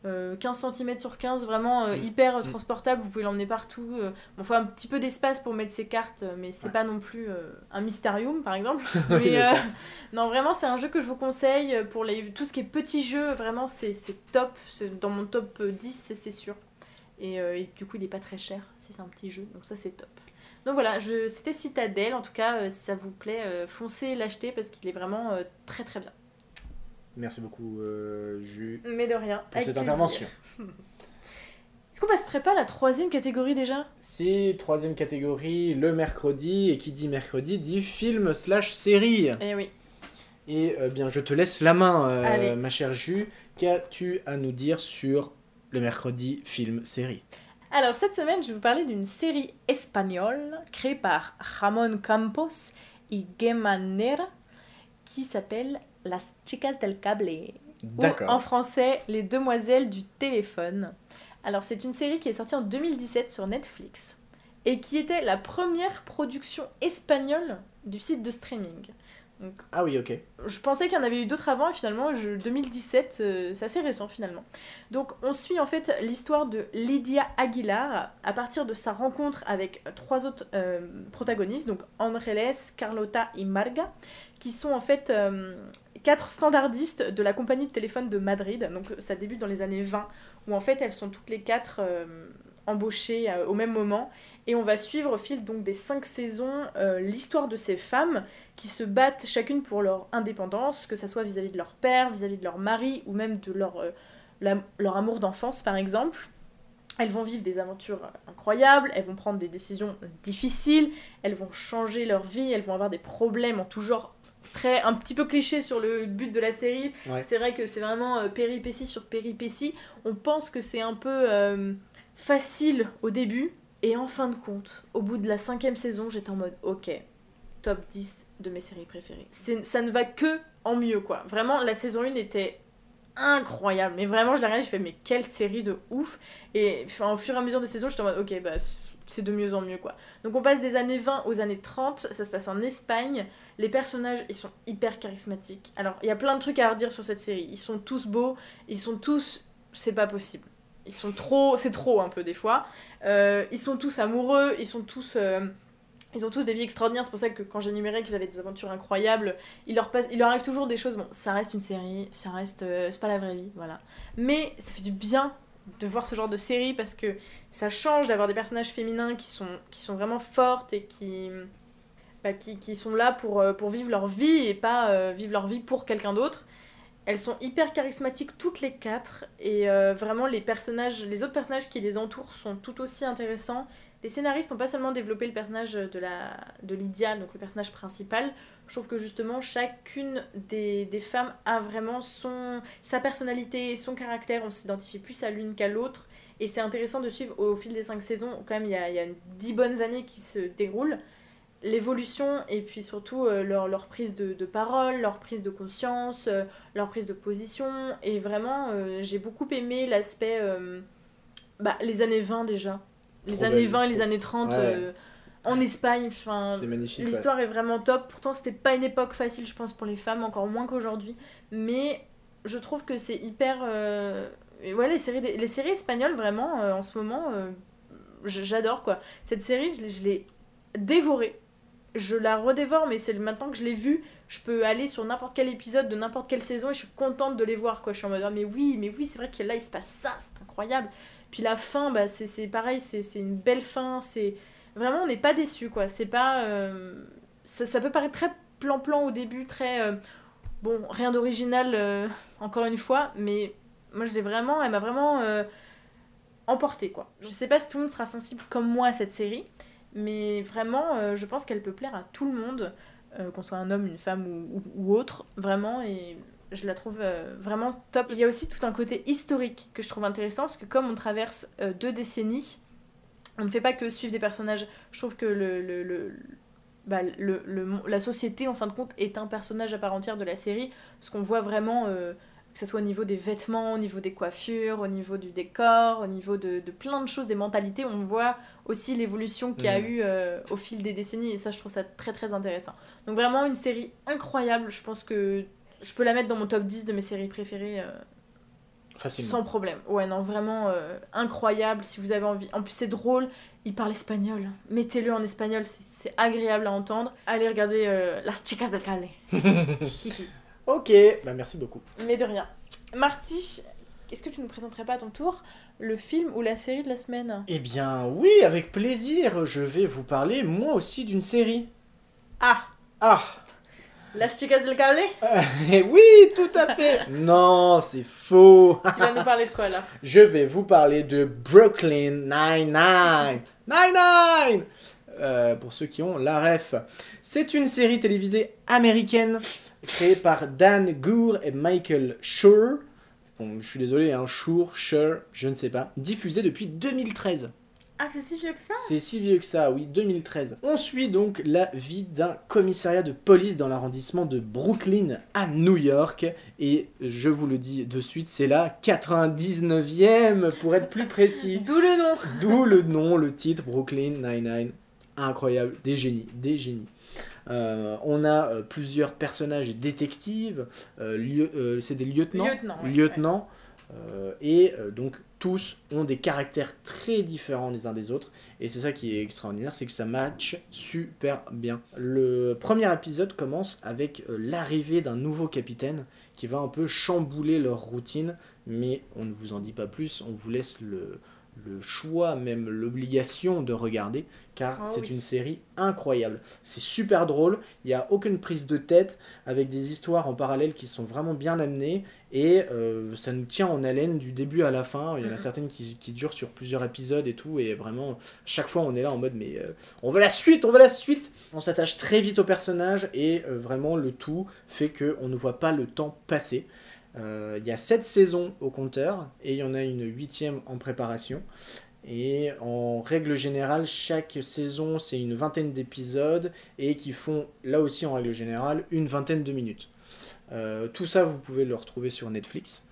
Speaker 3: euh, 15 cm sur 15, vraiment euh,
Speaker 2: Mm.
Speaker 3: hyper euh,
Speaker 2: Mm.
Speaker 3: transportable. Vous pouvez l'emmener partout. euh. Bon, faut un petit peu d'espace pour mettre ses cartes, euh, mais c'est
Speaker 2: Ouais.
Speaker 3: pas non plus euh, un Mysterium, par exemple. *laughs* Mais euh, non, vraiment, c'est un jeu que je vous conseille euh, pour les, tout ce qui est petits jeux. Vraiment, c'est top. C'est dans mon top euh, 10, c'est- sûr. Et, euh, et du coup, il est pas très cher si c'est un petit jeu. Donc, ça, c'est top. Donc voilà, c'était Citadel. En tout cas, euh, si ça vous plaît, euh, foncez l'acheter parce qu'il est vraiment euh, très très bien.
Speaker 2: Merci beaucoup, euh, Ju,
Speaker 3: Mais de rien.
Speaker 2: pour cette
Speaker 3: plaisir.
Speaker 2: intervention. *laughs*
Speaker 3: Est-ce qu'on passerait pas à la troisième catégorie déjà?
Speaker 2: Si, troisième catégorie, le mercredi, et qui dit mercredi dit film slash série.
Speaker 3: Eh oui.
Speaker 2: Et euh, bien, je te laisse la main, euh, ma chère Ju. Qu'as-tu à nous dire sur le mercredi film série?
Speaker 3: Alors cette semaine, je vais vous parler d'une série espagnole créée par Ramon Campos et Gemma Nera qui s'appelle Las chicas del cable. Ou en français, Les Demoiselles du téléphone. Alors c'est une série qui est sortie en 2017 sur Netflix et qui était la première production espagnole du site de streaming.
Speaker 2: Ah oui, ok.
Speaker 3: Je pensais qu'il y en avait eu d'autres avant et finalement je, 2017 euh, c'est assez récent finalement. Donc on suit en fait l'histoire de Lydia Aguilar à partir de sa rencontre avec trois autres euh, protagonistes, donc Andrés, Carlota et Marga, qui sont en fait euh, quatre standardistes de la compagnie de téléphone de Madrid. Donc ça débute dans les années 20 où en fait elles sont toutes les quatre euh, embauchées euh, au même moment et on va suivre au fil donc des cinq saisons euh, l'histoire de ces femmes qui se battent chacune pour leur indépendance, que ça soit vis-à-vis de leur père, vis-à-vis de leur mari ou même de leur, leur amour d'enfance par exemple. Elles vont vivre des aventures incroyables, elles vont prendre des décisions difficiles, elles vont changer leur vie, elles vont avoir des problèmes en tout genre très un petit peu cliché sur le but de la série.
Speaker 2: Ouais.
Speaker 3: C'est vrai que c'est vraiment euh, péripétie sur péripétie. On pense que c'est un peu euh, facile au début et en fin de compte, au bout de la cinquième saison, j'étais en mode ok, top 10 de mes séries préférées. Ça ne va que en mieux quoi. Vraiment, la saison 1 était incroyable. Mais vraiment, je l'ai regardée, je fais mais quelle série de ouf. Et enfin, au fur et à mesure des saisons, j'étais en mode ok, bah c'est de mieux en mieux quoi. Donc on passe des années 20 aux années 30, ça se passe en Espagne. Les personnages, ils sont hyper charismatiques. Alors, il y a plein de trucs à redire sur cette série. Ils sont tous beaux, ils sont tous... C'est pas possible. Ils sont trop... C'est trop un peu des fois. Euh, ils sont tous amoureux, ils sont tous... euh, Ils ont tous des vies extraordinaires, c'est pour ça que quand j'énumérais qu'ils avaient des aventures incroyables, il leur, leur arrive toujours des choses. Bon, ça reste une série, ça reste. euh, c'est pas la vraie vie, voilà. Mais ça fait du bien de voir ce genre de série parce que ça change d'avoir des personnages féminins qui sont, qui sont vraiment fortes et qui, bah, qui, qui sont là pour, euh, pour vivre leur vie et pas euh, vivre leur vie pour quelqu'un d'autre. Elles sont hyper charismatiques toutes les quatre et euh, vraiment les personnages, les autres personnages qui les entourent sont tout aussi intéressants. Les scénaristes n'ont pas seulement développé le personnage de, la, de Lydia, donc le personnage principal, je trouve que justement chacune des, des femmes a vraiment son, sa personnalité, son caractère, on s'identifie plus à l'une qu'à l'autre. Et c'est intéressant de suivre au fil des cinq saisons, quand même il y a, y a dix bonnes années qui se déroulent, l'évolution et puis surtout euh, leur, leur prise de, parole, leur prise de conscience, euh, leur prise de position. Et vraiment, euh, j'ai beaucoup aimé l'aspect... bah, les années 20 déjà. Les
Speaker 2: Trop
Speaker 3: années
Speaker 2: belle,
Speaker 3: 20 et les années 30
Speaker 2: Ouais.
Speaker 3: euh, en Espagne. Enfin,
Speaker 2: ouais.
Speaker 3: L'histoire est vraiment top. Pourtant, c'était pas une époque facile, je pense, pour les femmes, encore moins qu'aujourd'hui. Mais je trouve que c'est hyper. euh, Ouais, les séries, les séries espagnoles, vraiment, euh, en ce moment, euh, j'adore quoi. Cette série, je l'ai- je l'ai dévorée. Je la redévore, mais c'est maintenant que je l'ai vue, je peux aller sur n'importe quel épisode de n'importe quelle saison et je suis contente de les voir quoi. Je suis en mode, ah, mais oui, mais oui, c'est vrai que là, il se passe ça, c'est incroyable. Puis la fin, bah, c'est pareil, c'est une belle fin, c'est. Vraiment, on n'est pas déçu quoi. C'est pas. euh, Ça, peut paraître très plan-plan au début, très. euh, Bon, rien d'original, euh, encore une fois, mais moi je l'ai vraiment. Elle m'a vraiment euh, emporté quoi. Je sais pas si tout le monde sera sensible comme moi à cette série, mais vraiment, je pense qu'elle peut plaire à tout le monde, qu'on soit un homme, une femme ou, ou- ou autre, vraiment, et je la trouve euh, vraiment top. Il y a aussi tout un côté historique que je trouve intéressant, parce que comme on traverse euh, deux décennies, on ne fait pas que suivre des personnages. Je trouve que le, le, le, bah, le, le mon- la société, en fin de compte, est un personnage à part entière de la série, parce qu'on voit vraiment... euh, que ce soit au niveau des vêtements, au niveau des coiffures, au niveau du décor, au niveau de, de plein de choses, des mentalités. On voit aussi l'évolution qu'il y a
Speaker 2: Mhm.
Speaker 3: eu euh, au fil des décennies et ça, je trouve ça très très intéressant. Donc vraiment une série incroyable. Je pense que je peux la mettre dans mon top 10 de mes séries préférées. euh,
Speaker 2: Facilement.
Speaker 3: sans problème. Ouais, non, vraiment euh, incroyable. Si vous avez envie. En plus, c'est drôle. Il parle espagnol. Mettez-le en espagnol, c'est c'est agréable à entendre. Allez regarder euh, Las Chicas del Cale. *laughs*
Speaker 2: Ok, bah merci beaucoup.
Speaker 3: Mais de rien. Marty, est-ce que tu nous présenterais pas à ton tour le film ou la série de la semaine?
Speaker 2: Eh bien oui, avec plaisir, je vais vous parler moi aussi d'une série.
Speaker 3: Ah
Speaker 2: Ah
Speaker 3: Las Chicas del Cale
Speaker 2: Eh oui, tout à fait Non, c'est faux
Speaker 3: Tu vas nous parler de quoi là? *laughs*
Speaker 2: Je vais vous parler de Brooklyn Nine-Nine Nine-Nine Euh, Pour ceux qui ont la ref. C'est une série télévisée américaine créée par Dan Gour et Michael Schur. Bon, je suis désolé, hein, Schur, Schur, je ne sais pas. Diffusée depuis 2013.
Speaker 3: Ah, c'est si vieux que ça
Speaker 2: C'est si vieux que ça, oui, 2013. On suit donc la vie d'un commissariat de police dans l'arrondissement de Brooklyn à New York. Et je vous le dis de suite, c'est la 99e pour être plus précis. *laughs*
Speaker 3: D'où le nom
Speaker 2: D'où le nom, le titre Brooklyn Nine-Nine. Incroyable, des génies, des génies. Euh, on a euh, plusieurs personnages détectives, euh, c'est des lieutenants,
Speaker 3: Lieutenant, ouais,
Speaker 2: lieutenants, et donc tous ont des caractères très différents les uns des autres, et c'est ça qui est extraordinaire, c'est que ça match super bien. Le premier épisode commence avec euh, l'arrivée d'un nouveau capitaine qui va un peu chambouler leur routine, mais on ne vous en dit pas plus, on vous laisse le, le choix, même l'obligation de regarder, car
Speaker 3: Ah
Speaker 2: c'est
Speaker 3: oui.
Speaker 2: une série incroyable. C'est super drôle, il n'y a aucune prise de tête, avec des histoires en parallèle qui sont vraiment bien amenées, et euh, ça nous tient en haleine du début à la fin. Il y en a
Speaker 3: Mhm.
Speaker 2: certaines qui, qui durent sur plusieurs épisodes et tout, et vraiment, chaque fois on est là en mode, mais euh, on veut la suite, on veut la suite On s'attache très vite au personnage, et euh, vraiment le tout fait qu'on ne voit pas le temps passer. Il y a sept saisons au compteur et il y en a une huitième en préparation. Et en règle générale, chaque saison, c'est une vingtaine d'épisodes et qui font, là aussi en règle générale, une vingtaine de minutes. Euh, tout ça, vous pouvez le retrouver sur Netflix.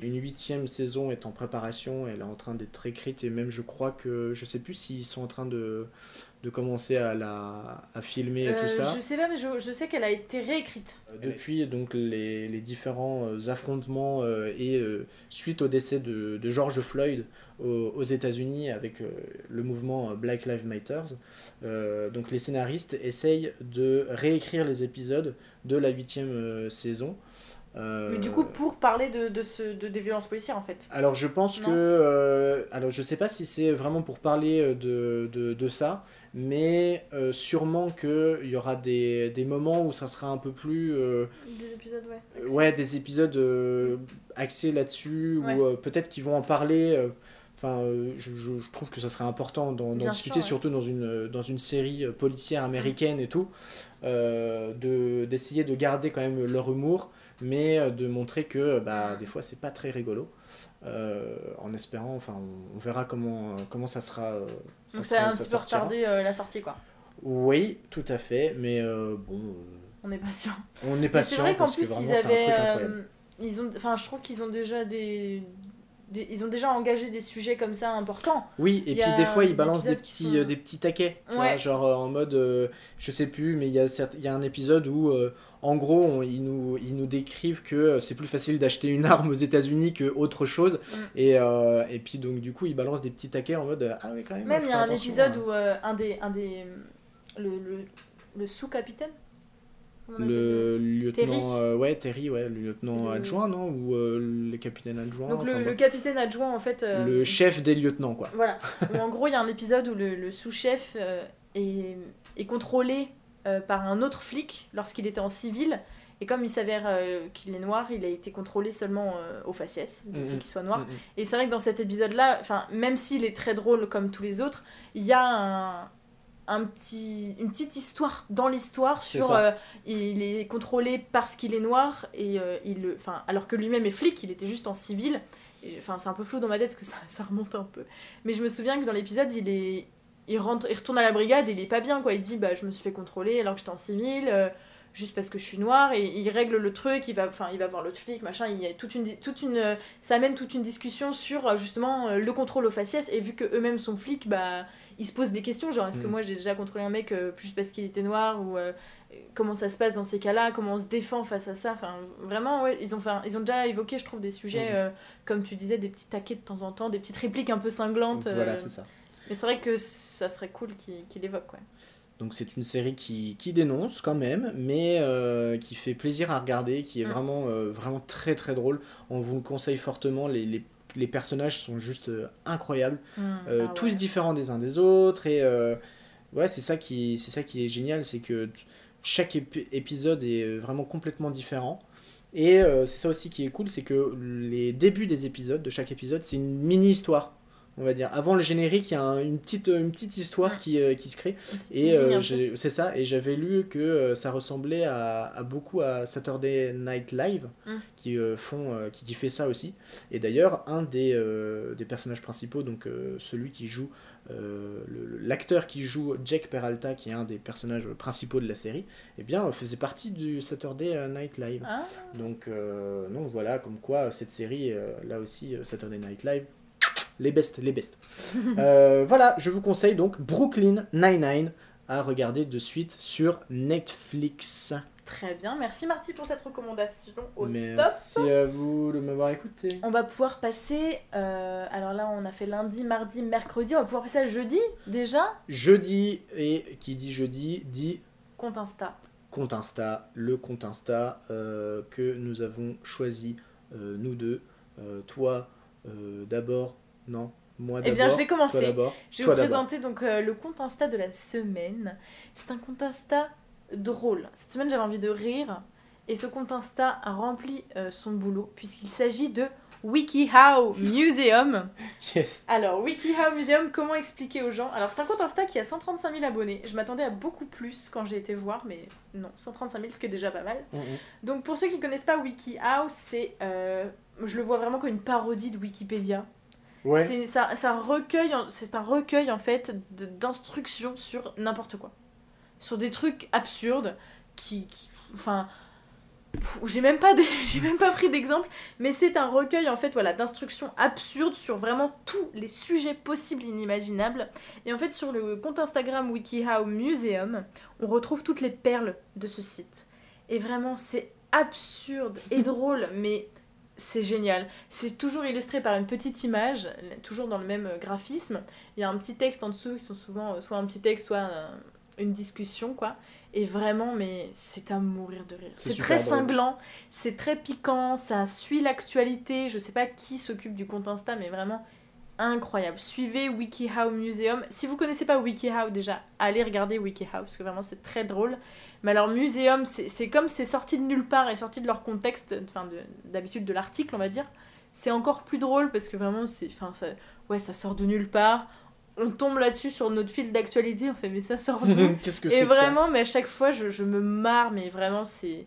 Speaker 2: Une huitième saison est en préparation, elle est en train d'être écrite et même je crois que, je sais plus s'ils sont en train de, de commencer à, la, à filmer et
Speaker 3: Euh,
Speaker 2: tout ça.
Speaker 3: Je sais pas, mais je, je sais qu'elle a été réécrite.
Speaker 2: Euh, Depuis donc les, les différents euh, affrontements euh, et euh, suite au décès de, de George Floyd aux, aux États-Unis avec euh, le mouvement euh, Black Lives Matter, euh, donc les scénaristes essayent de réécrire les épisodes de la huitième euh, saison. Euh,
Speaker 3: Mais du coup, pour parler de, de, ce, de, des violences policières en fait.
Speaker 2: alors je pense
Speaker 3: Non.
Speaker 2: que... euh, alors je sais pas si c'est vraiment pour parler euh, de, de, de ça, mais euh, sûrement qu'il y aura des, des moments où ça sera un peu plus... euh,
Speaker 3: Des épisodes, ouais.
Speaker 2: Euh, Ouais, des épisodes euh, axés là-dessus,
Speaker 3: Ouais.
Speaker 2: ou peut-être qu'ils vont en parler. Enfin, je, je- je trouve que ça serait important d'en discuter,
Speaker 3: sûr, ouais.
Speaker 2: surtout dans une, dans une série policière américaine et tout, euh, de- d'essayer de garder quand même leur humour, mais de montrer que bah, des fois c'est pas très rigolo. Euh, en espérant, enfin, on, on verra comment, euh, comment ça sera. euh, ça
Speaker 3: Donc ça a
Speaker 2: sera-
Speaker 3: un
Speaker 2: ça
Speaker 3: petit peu retardé la sortie quoi.
Speaker 2: Oui, tout à fait, mais bon,
Speaker 3: On est patient.
Speaker 2: on est patient
Speaker 3: c'est vrai qu'en plus
Speaker 2: vraiment
Speaker 3: ils avaient. ils ont, enfin, je trouve qu'ils ont déjà des, des- Ils ont déjà engagé des sujets comme ça importants.
Speaker 2: Oui, et puis des fois ils
Speaker 3: des
Speaker 2: balancent des petits,
Speaker 3: sont-
Speaker 2: euh, des petits taquets, tu
Speaker 3: Ouais.
Speaker 2: vois, genre euh, en mode, euh, je sais plus, mais il y, a certes- il y a un épisode où, en gros, on- ils, nous, ils nous décrivent que euh, c'est plus facile d'acheter une arme aux États-Unis que autre chose,
Speaker 3: Mm.
Speaker 2: et, euh, et puis donc du coup ils balancent des petits taquets en mode, euh, ah oui quand même.
Speaker 3: Même il y a un épisode
Speaker 2: hein.
Speaker 3: où euh, un des. Un des le, le, le sous-capitaine
Speaker 2: Le lieutenant,
Speaker 3: Terry.
Speaker 2: euh, ouais, Terry, ouais, le lieutenant
Speaker 3: le-
Speaker 2: adjoint, non Ou euh, le capitaine adjoint
Speaker 3: Donc
Speaker 2: enfin,
Speaker 3: le, capitaine adjoint en fait. euh,
Speaker 2: Le chef des lieutenants, quoi.
Speaker 3: Voilà. *laughs* En gros, il y a un épisode où le, le sous-chef est, est contrôlé euh, par un autre flic lorsqu'il était en civil. Et comme il s'avère euh, qu'il est noir, il a été contrôlé seulement euh, au faciès, du
Speaker 2: Mhm.
Speaker 3: fait qu'il soit noir.
Speaker 2: Mm, mm.
Speaker 3: Et c'est vrai que dans cet épisode-là, même s'il est très drôle comme tous les autres, il y a un, un petit, une petite histoire dans l'histoire sur euh, il est contrôlé parce qu'il est noir et il alors que lui-même est flic, il était juste en civil. Enfin, c'est un peu flou dans ma tête parce que ça, *laughs* ça remonte un peu. Mais je me souviens que dans l'épisode, il est, il rentre, il retourne à la brigade, et il est pas bien quoi. Il dit bah je me suis fait contrôler alors que j'étais en civil. euh, juste parce que je suis noire et il règle le truc, il va, enfin, il va voir l'autre flic, machin, il y a toute une, toute une, ça amène toute une discussion sur euh, justement euh, le contrôle aux faciès et vu que eux-mêmes sont flics, bah, ils se posent des questions, genre est-ce que
Speaker 2: Mm.
Speaker 3: moi j'ai déjà contrôlé un mec euh, juste parce qu'il était noir ou euh, comment ça se passe dans ces cas-là, comment on se défend face à ça, enfin vraiment ouais, ils ont, fait ils ont déjà évoqué je trouve des sujets euh, comme tu disais des petits taquets de temps en temps, des petites répliques un peu cinglantes.
Speaker 2: Donc, voilà,
Speaker 3: euh,
Speaker 2: c'est ça.
Speaker 3: Mais c'est vrai que ça serait cool qu'il qu'il évoque ouais.
Speaker 2: Donc c'est une série qui, qui dénonce quand même, mais euh, qui fait plaisir à regarder, qui est
Speaker 3: Mm.
Speaker 2: vraiment, euh, vraiment très très drôle. On vous le conseille fortement, les, les, les personnages sont juste euh, incroyables, Euh,
Speaker 3: Ah
Speaker 2: tous
Speaker 3: ouais.
Speaker 2: différents des uns des autres, et ouais, c'est ça, qui, ça qui est génial, c'est que chaque épi- épisode est vraiment complètement différent. Et c'est ça aussi qui est cool, c'est que les débuts des épisodes, de chaque épisode, c'est une mini-histoire. On va dire. Avant le générique, il y a un- une, petite, une petite histoire qui, euh, qui se crée. Et euh, c'est ça, et j'avais lu que euh, ça ressemblait à, à beaucoup à Saturday Night Live,
Speaker 3: Mm.
Speaker 2: qui, font, qui, qui fait ça aussi. Et d'ailleurs, un des, des personnages principaux, donc celui qui joue, euh, l'acteur qui joue Jack Peralta, qui est un des personnages principaux de la série, eh bien, faisait partie du Saturday Night Live.
Speaker 3: Ah,
Speaker 2: Donc, euh, non, voilà, comme quoi cette série, euh, là aussi, Saturday Night Live, les best, les best. *laughs* Euh, voilà, je vous conseille donc Brooklyn Nine-Nine à regarder de suite sur Netflix.
Speaker 3: très bien, merci Marty pour cette recommandation au top.
Speaker 2: Merci à vous de m'avoir écouté.
Speaker 3: On va pouvoir passer, euh, alors là on a fait lundi, mardi, mercredi, on va pouvoir passer à jeudi déjà,
Speaker 2: Jeudi, et qui dit jeudi, dit
Speaker 3: compte Insta.
Speaker 2: compte Insta, le compte Insta euh, que nous avons choisi, euh, nous deux. Toi d'abord, non Moi
Speaker 3: Eh bien je vais commencer. Je vais
Speaker 2: Toi
Speaker 3: vous présenter donc euh, le compte Insta de la semaine. C'est un compte Insta drôle. Cette semaine j'avais envie de rire et ce compte Insta a rempli euh, son boulot puisqu'il s'agit de WikiHow Museum. *laughs*
Speaker 2: Yes.
Speaker 3: Alors, WikiHow Museum, comment expliquer aux gens? Alors, c'est un compte Insta qui a 135 000 abonnés. Je m'attendais à beaucoup plus quand j'ai été voir, mais non, 135 000, ce qui est déjà pas mal.
Speaker 2: Mhm.
Speaker 3: Donc, pour ceux qui connaissent pas WikiHow, c'est. euh, je le vois vraiment comme une parodie de Wikipédia.
Speaker 2: Ouais.
Speaker 3: C'est ça, ça recueille, en- c'est un recueil en fait d'instructions sur n'importe quoi, sur des trucs absurdes qui, qui- enfin, j'ai même pas, de- *laughs* j'ai même pas pris d'exemple, mais c'est un recueil en fait voilà d'instructions absurdes sur vraiment tous les sujets possibles et inimaginables. Et en fait sur le compte Instagram WikiHow Museum, on retrouve toutes les perles de ce site. Et vraiment c'est absurde et *laughs* drôle, mais c'est génial. C'est toujours illustré par une petite image, toujours dans le même euh, graphisme. Il y a un petit texte en dessous, qui sont souvent euh, soit un petit texte, soit euh, une discussion, quoi. Et vraiment, mais c'est à mourir de rire.
Speaker 2: C'est
Speaker 3: très
Speaker 2: drôle.
Speaker 3: cinglant, c'est très piquant, ça suit l'actualité. Je sais pas qui s'occupe du compte Insta, mais vraiment incroyable. Suivez WikiHow Museum. Si vous connaissez pas WikiHow déjà, allez regarder WikiHow parce que vraiment c'est très drôle. Mais alors Museum, c'est comme c'est sorti de nulle part et sorti de leur contexte, enfin de- d'habitude de l'article on va dire. C'est encore plus drôle parce que vraiment c'est, enfin ça, ouais ça sort de nulle part. On tombe là-dessus sur notre fil d'actualité, on fait mais ça sort d'où? *laughs*
Speaker 2: Qu'est-ce que
Speaker 3: et
Speaker 2: c'est que ça?
Speaker 3: vraiment, mais à chaque fois, je, je me marre, mais vraiment, c'est.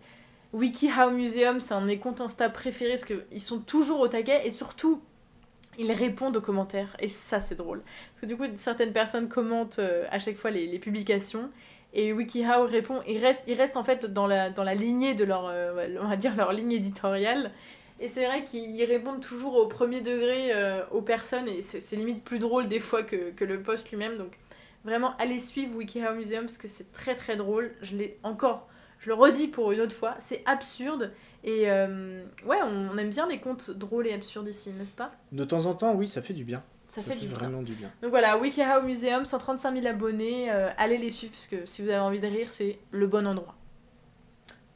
Speaker 3: WikiHow Museum, c'est un de mes comptes Insta préférés parce qu'ils sont toujours au taquet et surtout, ils répondent aux commentaires. Et ça, c'est drôle. Parce que du coup, certaines personnes commentent euh, à chaque fois les, publications et WikiHow répond. Ils restent, ils restent en fait dans la, dans la lignée de leur, euh, on va dire, leur ligne éditoriale. Et c'est vrai qu'ils répondent toujours au premier degré euh, aux personnes et c'est limite plus drôle des fois que, que le post lui-même. Donc vraiment, allez suivre WikiHow Museum parce que c'est très très drôle. Je l'ai encore, je le redis pour une autre fois, c'est absurde. Et euh, ouais, on, aime bien les contes drôles et absurdes ici, n'est-ce pas?
Speaker 2: De temps en temps, oui, ça fait du bien.
Speaker 3: ça, fait, du bien.
Speaker 2: vraiment du bien.
Speaker 3: Donc voilà, WikiHow Museum, 135 000 abonnés, euh, allez les suivre parce que si vous avez envie de rire, c'est le bon endroit.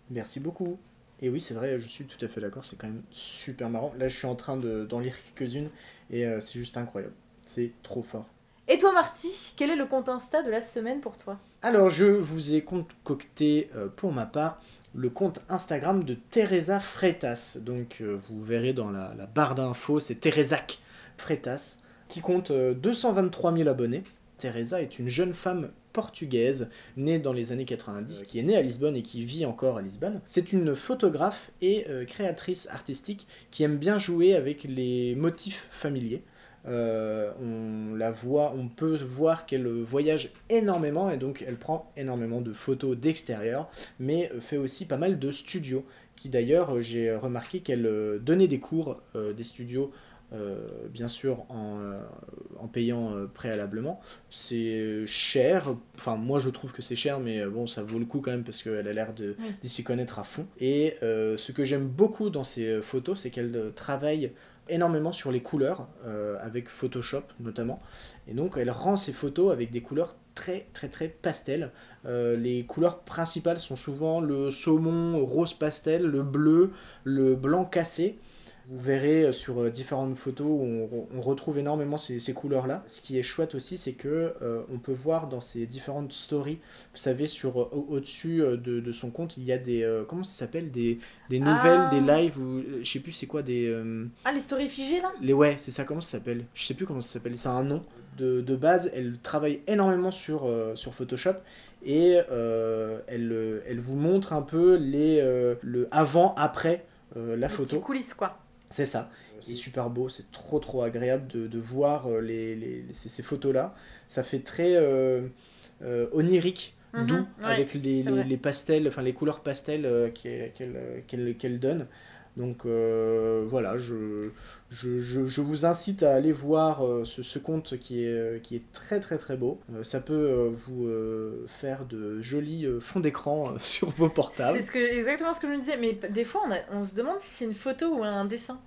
Speaker 2: Merci beaucoup. Et oui, c'est vrai, je suis tout à fait d'accord, c'est quand même super marrant. Là, je suis en train de- d'en lire quelques-unes et euh, c'est juste incroyable. C'est trop fort.
Speaker 3: Et toi Marty, quel est le compte Insta de la semaine pour toi?
Speaker 2: Alors, je vous ai concocté euh, pour ma part le compte Instagram de Teresa Freitas. Donc, euh, vous verrez dans la, barre d'infos, c'est Teresac Freitas, qui compte euh, 223 000 abonnés. Teresa est une jeune femme portugaise née dans les années 90, qui est née à Lisbonne et qui vit encore à Lisbonne. C'est une photographe et euh, créatrice artistique qui aime bien jouer avec les motifs familiers. Euh, on la voit, on peut voir qu'elle voyage énormément et donc elle prend énormément de photos d'extérieur, mais fait aussi pas mal de studios. Qui d'ailleurs, j'ai remarqué qu'elle euh, donnait des cours euh, des studios bien sûr en, en payant préalablement. C'est cher, enfin moi je trouve que c'est cher, mais bon ça vaut le coup quand même parce qu'elle a l'air de, d'y s'y connaître à fond. Et ce que j'aime beaucoup dans ces photos, c'est qu'elle travaille énormément sur les couleurs, euh, avec Photoshop notamment. Et donc elle rend ses photos avec des couleurs très très très pastel. Euh, les couleurs principales sont souvent le saumon rose pastel, le bleu, le blanc cassé. Vous verrez euh, sur euh, différentes photos où on, retrouve énormément ces, couleurs-là. Ce qui est chouette aussi, c'est que euh, on peut voir dans ces différentes stories, vous savez, sur au-dessus de, son compte, il y a des comment ça s'appelle des, des nouvelles,
Speaker 3: ah.
Speaker 2: des lives ou je sais plus c'est quoi des
Speaker 3: ah les stories figées là?
Speaker 2: Les ouais, c'est ça. Comment ça s'appelle? Je sais plus comment ça s'appelle. C'est un nom. De, de, base, elle travaille énormément sur, sur Photoshop et elle, elle vous montre un peu les, le avant-après la photo.
Speaker 3: coulisses quoi.
Speaker 2: C'est ça. C'est super beau, c'est trop trop agréable de, de voir euh, les, les, ces, photos-là. Ça fait très euh, euh, onirique, mhm, doux, avec les, les, pastels, enfin les couleurs pastels qu'elle qu'elle donne. Donc voilà, je, je, je, vous incite à aller voir ce, ce, conte qui est, qui est très très très beau. ça peut vous faire de jolis fonds d'écran *laughs* sur vos portables.
Speaker 3: C'est ce que, exactement ce que je me disais, mais des fois on, on se demande si c'est une photo ou un dessin.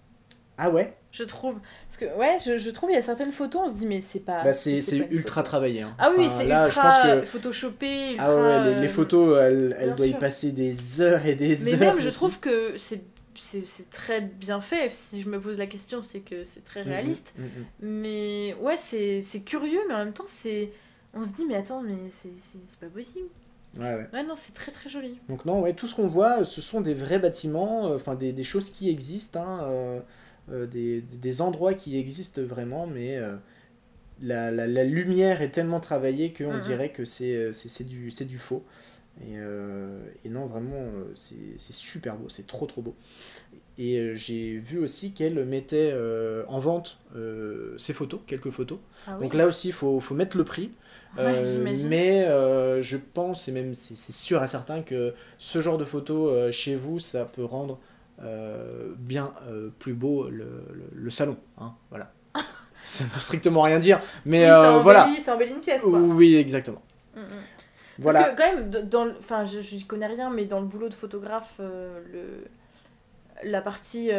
Speaker 2: Ah ouais?
Speaker 3: Je trouve. Parce que, ouais, je, je trouve il y a certaines photos, on se dit, mais c'est pas.
Speaker 2: Bah, c'est ultra travaillé. Hein.
Speaker 3: Ah oui, c'est ultra photoshopé. Ultra...
Speaker 2: Ah ouais, les, les photos, elles, elles doivent y passer des heures et des
Speaker 3: mais
Speaker 2: heures.
Speaker 3: Mais même, je trouve que c'est c'est très bien fait. Si je me pose la question, c'est que c'est très mm, mm, réaliste.
Speaker 2: Mm,
Speaker 3: mais ouais, c'est curieux, mais en même temps, c'est. On se dit, mais attends, mais c'est pas possible.
Speaker 2: Ouais, ouais.
Speaker 3: ouais non, c'est très très joli.
Speaker 2: Donc, non, ouais, tout ce qu'on voit, ce sont des vrais bâtiments, euh, enfin des, des, choses qui existent. Hein, euh, euh, des, des, endroits qui existent vraiment, mais la, la, la, lumière est tellement travaillée qu'on mm, mm. dirait que c'est du, du faux. Et, et, non, vraiment, c'est super beau, c'est trop trop beau. Et j'ai vu aussi qu'elle mettait en vente ses photos, quelques photos.
Speaker 3: Ah
Speaker 2: Donc là aussi, il faut, faut, mettre le prix. mais je pense, et même c'est sûr et certain, que ce genre de photos chez vous, ça peut rendre euh, bien euh, plus beau le, le, salon. Hein, voilà. *laughs* ça veut strictement rien dire, mais oui, euh, voilà.
Speaker 3: Ça embellit une pièce, quoi.
Speaker 2: Oui, exactement.
Speaker 3: Mm, mm. Voilà. Parce que quand même, dans, enfin, je, je connais rien, mais dans le boulot de photographe, le, la partie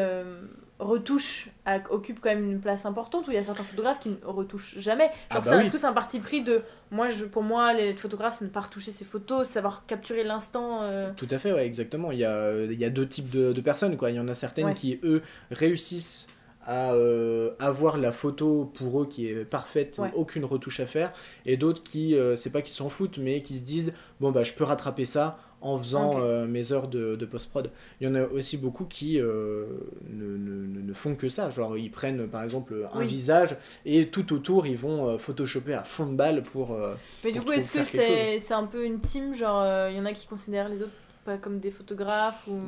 Speaker 3: retouche occupe quand même une place importante où il y a certains photographes qui ne retouchent jamais. Ah bah est-ce que c'est un parti pris de moi je pour moi les photographes c'est ne pas retoucher ses photos, savoir capturer l'instant euh
Speaker 2: Tout à fait ouais, exactement. Il y a, il y a deux types de, de personnes quoi, il y en a certaines qui eux réussissent à euh, avoir la photo pour eux qui est parfaite, aucune retouche à faire, et d'autres qui, euh, c'est pas qu'ils s'en foutent, mais qui se disent bon bah je peux rattraper ça en faisant euh, mes heures de, de post-prod. Il y en a aussi beaucoup qui euh, ne, ne, ne, font que ça. Genre, ils prennent par exemple un visage et tout autour, ils vont euh, photoshopper à fond de balle pour.
Speaker 3: Mais du coup, est-ce que c'est un peu une team Genre, il y en a qui considèrent les autres comme des photographes ou...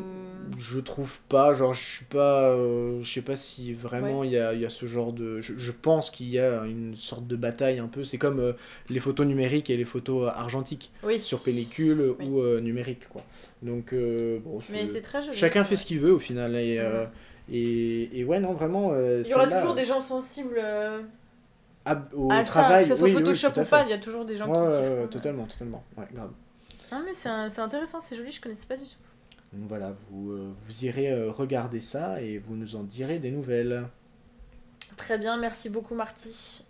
Speaker 2: Je trouve pas, genre je suis pas... Euh, je sais pas si vraiment il y, a, y, a, ce genre de... Je, je pense qu'il y a une sorte de bataille un peu, c'est comme euh, les photos numériques et les photos argentiques sur pellicule ou euh, numérique quoi. Donc bon,
Speaker 3: Mais c'est très joli,
Speaker 2: chacun fait ce qu'il veut au final et, et, et, ouais non vraiment...
Speaker 3: il y aura toujours des gens sensibles...
Speaker 2: au travail,
Speaker 3: ça, que ce soit Photoshop ou pas, il y a toujours des gens qui,
Speaker 2: qui totalement, totalement, ouais, grave.
Speaker 3: Ah mais c'est intéressant, c'est joli, je connaissais pas du tout.
Speaker 2: Donc voilà, vous, euh, vous irez euh, regarder ça et vous nous en direz des nouvelles.
Speaker 3: Très bien, merci beaucoup Marty.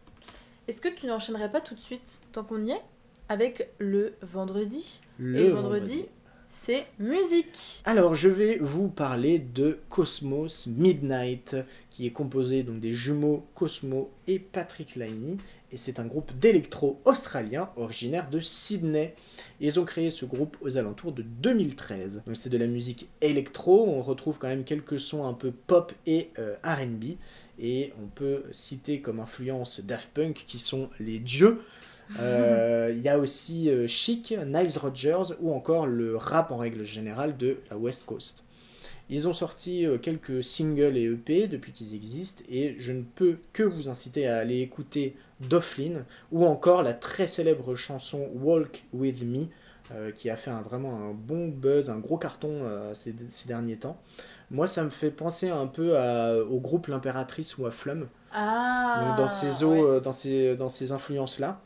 Speaker 3: Est-ce que tu n'enchaînerais pas tout de suite, tant qu'on y est, avec le vendredi?
Speaker 2: Le et le vendredi,
Speaker 3: c'est musique.
Speaker 2: Alors, je vais vous parler de Cosmos Midnight, qui est composé donc des jumeaux Cosmo et Patrick Liney et c'est un groupe d'électro australien originaire de Sydney. ils ont créé ce groupe aux alentours de 2013. Donc c'est de la musique électro, on retrouve quand même quelques sons un peu pop et euh, RB, et on peut citer comme influence Daft Punk qui sont les dieux. Euh, *laughs* il y a aussi euh, Chic, Niles Rogers ou encore le rap en règle générale de la West Coast. Ils ont sorti euh, quelques singles et EP depuis qu'ils existent, et je ne peux que vous inciter à aller écouter Doflin, ou encore la très célèbre chanson Walk With Me, euh, qui a fait un, vraiment un bon buzz, un gros carton euh, ces, ces derniers temps. Moi, ça me fait penser un peu à- au groupe L'Impératrice ou à Flum.
Speaker 3: Ah
Speaker 2: Donc dans ces eaux,
Speaker 3: ouais.
Speaker 2: euh, dans ces, dans ces influences-là.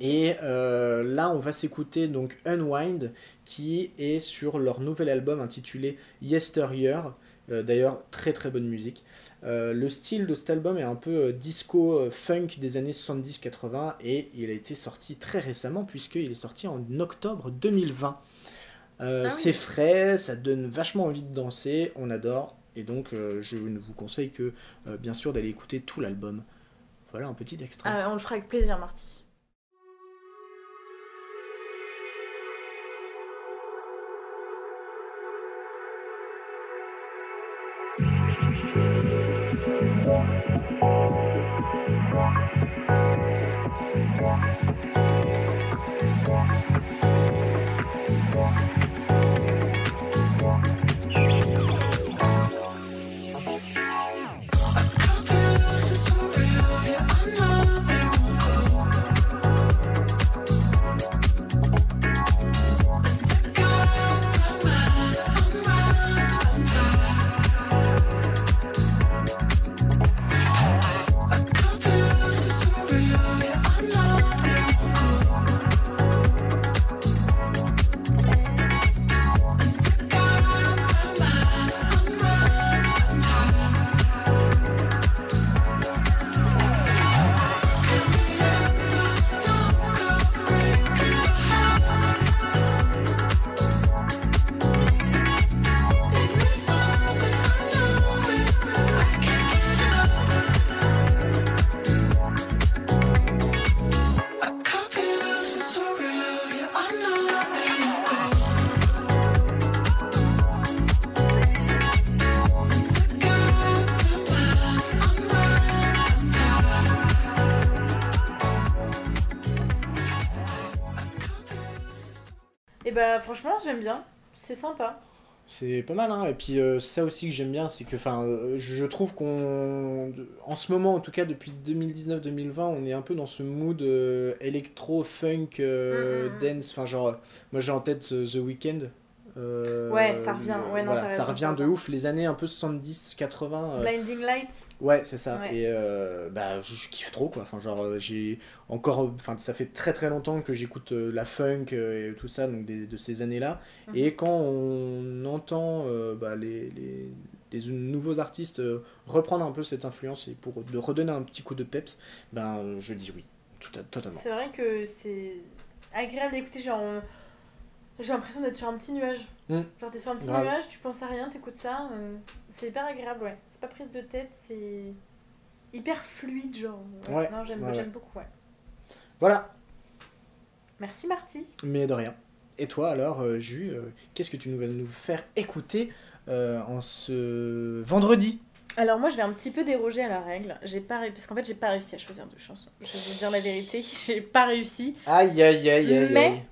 Speaker 2: Et euh, là, on va s'écouter donc Unwind, qui est sur leur nouvel album intitulé Yesteryear. Euh, D'ailleurs, très très bonne musique. Euh, le style de cet album est un peu euh, disco funk des années 70-80 et il a été sorti très récemment puisqu'il est sorti en octobre 2020. Euh,
Speaker 3: Ah oui.
Speaker 2: C'est frais, ça donne vachement envie de danser, on adore. Et donc, je ne vous conseille que, bien sûr, d'aller écouter tout l'album. Voilà un petit extrait.
Speaker 3: Ah, on le fera avec plaisir, Marty. J'aime bien. C'est sympa.
Speaker 2: C'est pas mal, hein. Et puis euh, ça aussi que j'aime bien, c'est que, enfin, euh, je trouve qu'on, en ce moment, en tout cas depuis 2019-2020, on est un peu dans ce mood euh, électro, funk,
Speaker 3: Mm, mm, mm.
Speaker 2: dance. Enfin, genre, moi j'ai en tête The Weeknd. Euh,
Speaker 3: Ouais, ça revient. Ouais, non,
Speaker 2: voilà, ça revient de ouf. Les années un peu 70-80. euh,
Speaker 3: Blinding Lights.
Speaker 2: Ouais, c'est ça.
Speaker 3: Ouais.
Speaker 2: Et euh, bah, je, je kiffe trop, quoi. Enfin, genre, euh, j'ai encore. Enfin, ça fait très très longtemps que j'écoute euh, la funk et tout ça, donc des- de ces années-là.
Speaker 3: Mhm.
Speaker 2: Et quand on entend bah, les, les, les nouveaux artistes reprendre un peu cette influence et pour de redonner un petit coup de peps, ben, je dis oui, tout à- totalement.
Speaker 3: C'est vrai que c'est agréable d'écouter. Genre, on- j'ai l'impression d'être sur un petit nuage.
Speaker 2: Mm.
Speaker 3: Genre, t'es sur un petit
Speaker 2: Grave.
Speaker 3: nuage, tu penses à rien, t'écoutes ça. euh, c'est hyper agréable, ouais. C'est pas prise de tête, c'est hyper fluide, genre.
Speaker 2: Ouais,
Speaker 3: Non, j'aime
Speaker 2: ouais,
Speaker 3: beaucoup, ouais.
Speaker 2: Voilà,
Speaker 3: Merci, Marty.
Speaker 2: mais de rien. Et toi alors, euh, Jus, euh, qu'est-ce que tu nous vas nous faire écouter euh, en ce vendredi?
Speaker 3: Alors moi je vais un petit peu déroger à la règle. J'ai pas ré- parce qu'en fait j'ai pas réussi à choisir de chansons. Je vais vous dire la vérité, *laughs* j'ai pas réussi.
Speaker 2: Aïe aïe aïe aïe.
Speaker 3: Mais-
Speaker 2: aïe.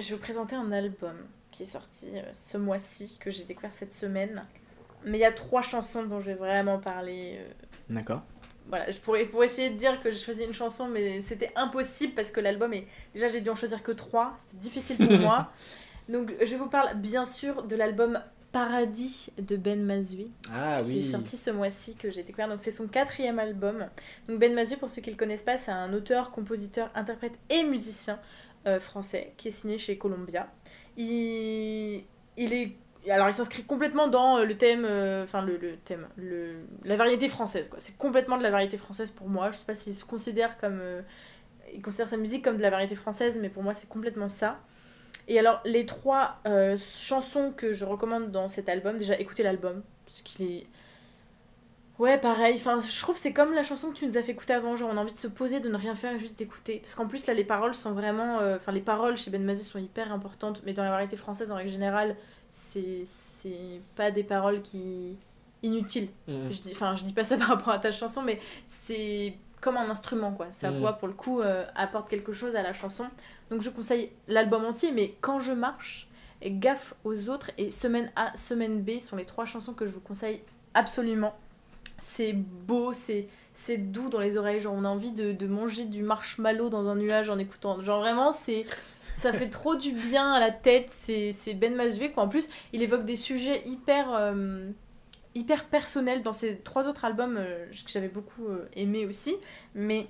Speaker 3: Je vais vous présenter un album qui est sorti euh, ce mois-ci que j'ai découvert cette semaine. Mais il y a trois chansons dont je vais vraiment parler. euh,
Speaker 2: D'accord.
Speaker 3: Voilà, je pourrais pour essayer de dire que j'ai choisi une chanson, mais c'était impossible parce que l'album est déjà j'ai dû en choisir que trois. C'était difficile pour moi. *laughs* Donc je vous parle bien sûr de l'album Paradis de Ben Mazui.
Speaker 2: Ah
Speaker 3: qui
Speaker 2: oui.
Speaker 3: est sorti ce mois-ci que j'ai découvert. Donc c'est son quatrième album. Donc Ben Mazu, pour ceux qui ne le connaissent pas, c'est un auteur, compositeur, interprète et musicien euh, français qui est signé chez Columbia. Il, il est alors il s'inscrit complètement dans euh, le thème, euh, enfin le, le thème, le, la variété française quoi. C'est complètement de la variété française pour moi. Je sais pas s'il se considère comme, il considère sa musique comme de la variété française, mais pour moi c'est complètement ça. Et alors les trois chansons que je recommande dans cet album, déjà écoutez l'album parce qu'il est Ouais, pareil. Enfin, je trouve que c'est comme la chanson que tu nous as fait écouter avant. Genre, on a envie de se poser, de ne rien faire et juste d'écouter. Parce qu'en plus, là, les paroles sont vraiment. euh, Enfin, les paroles chez Ben Mazé sont hyper importantes. Mais dans la variété française, en règle générale, c'est c'est pas des paroles qui. inutiles.
Speaker 2: Mhm.
Speaker 3: Je dis, enfin, je dis pas ça *laughs* par rapport à ta chanson, mais c'est comme un instrument, quoi. Sa
Speaker 2: Mm.
Speaker 3: voix, pour le coup, euh, apporte quelque chose à la chanson. Donc, je conseille l'album entier, mais quand je marche, et Gaffe aux autres et Semaine A, Semaine B sont les trois chansons que je vous conseille absolument. C'est beau, c'est c'est doux dans les oreilles, genre on a envie de, de manger du marshmallow dans un nuage en écoutant. Genre vraiment, c'est ça fait trop du bien à la tête, c'est Ben Mazué quoi. En plus, il évoque des sujets hyper euh, hyper personnels dans ses trois autres albums euh, que j'avais beaucoup euh, aimé aussi, mais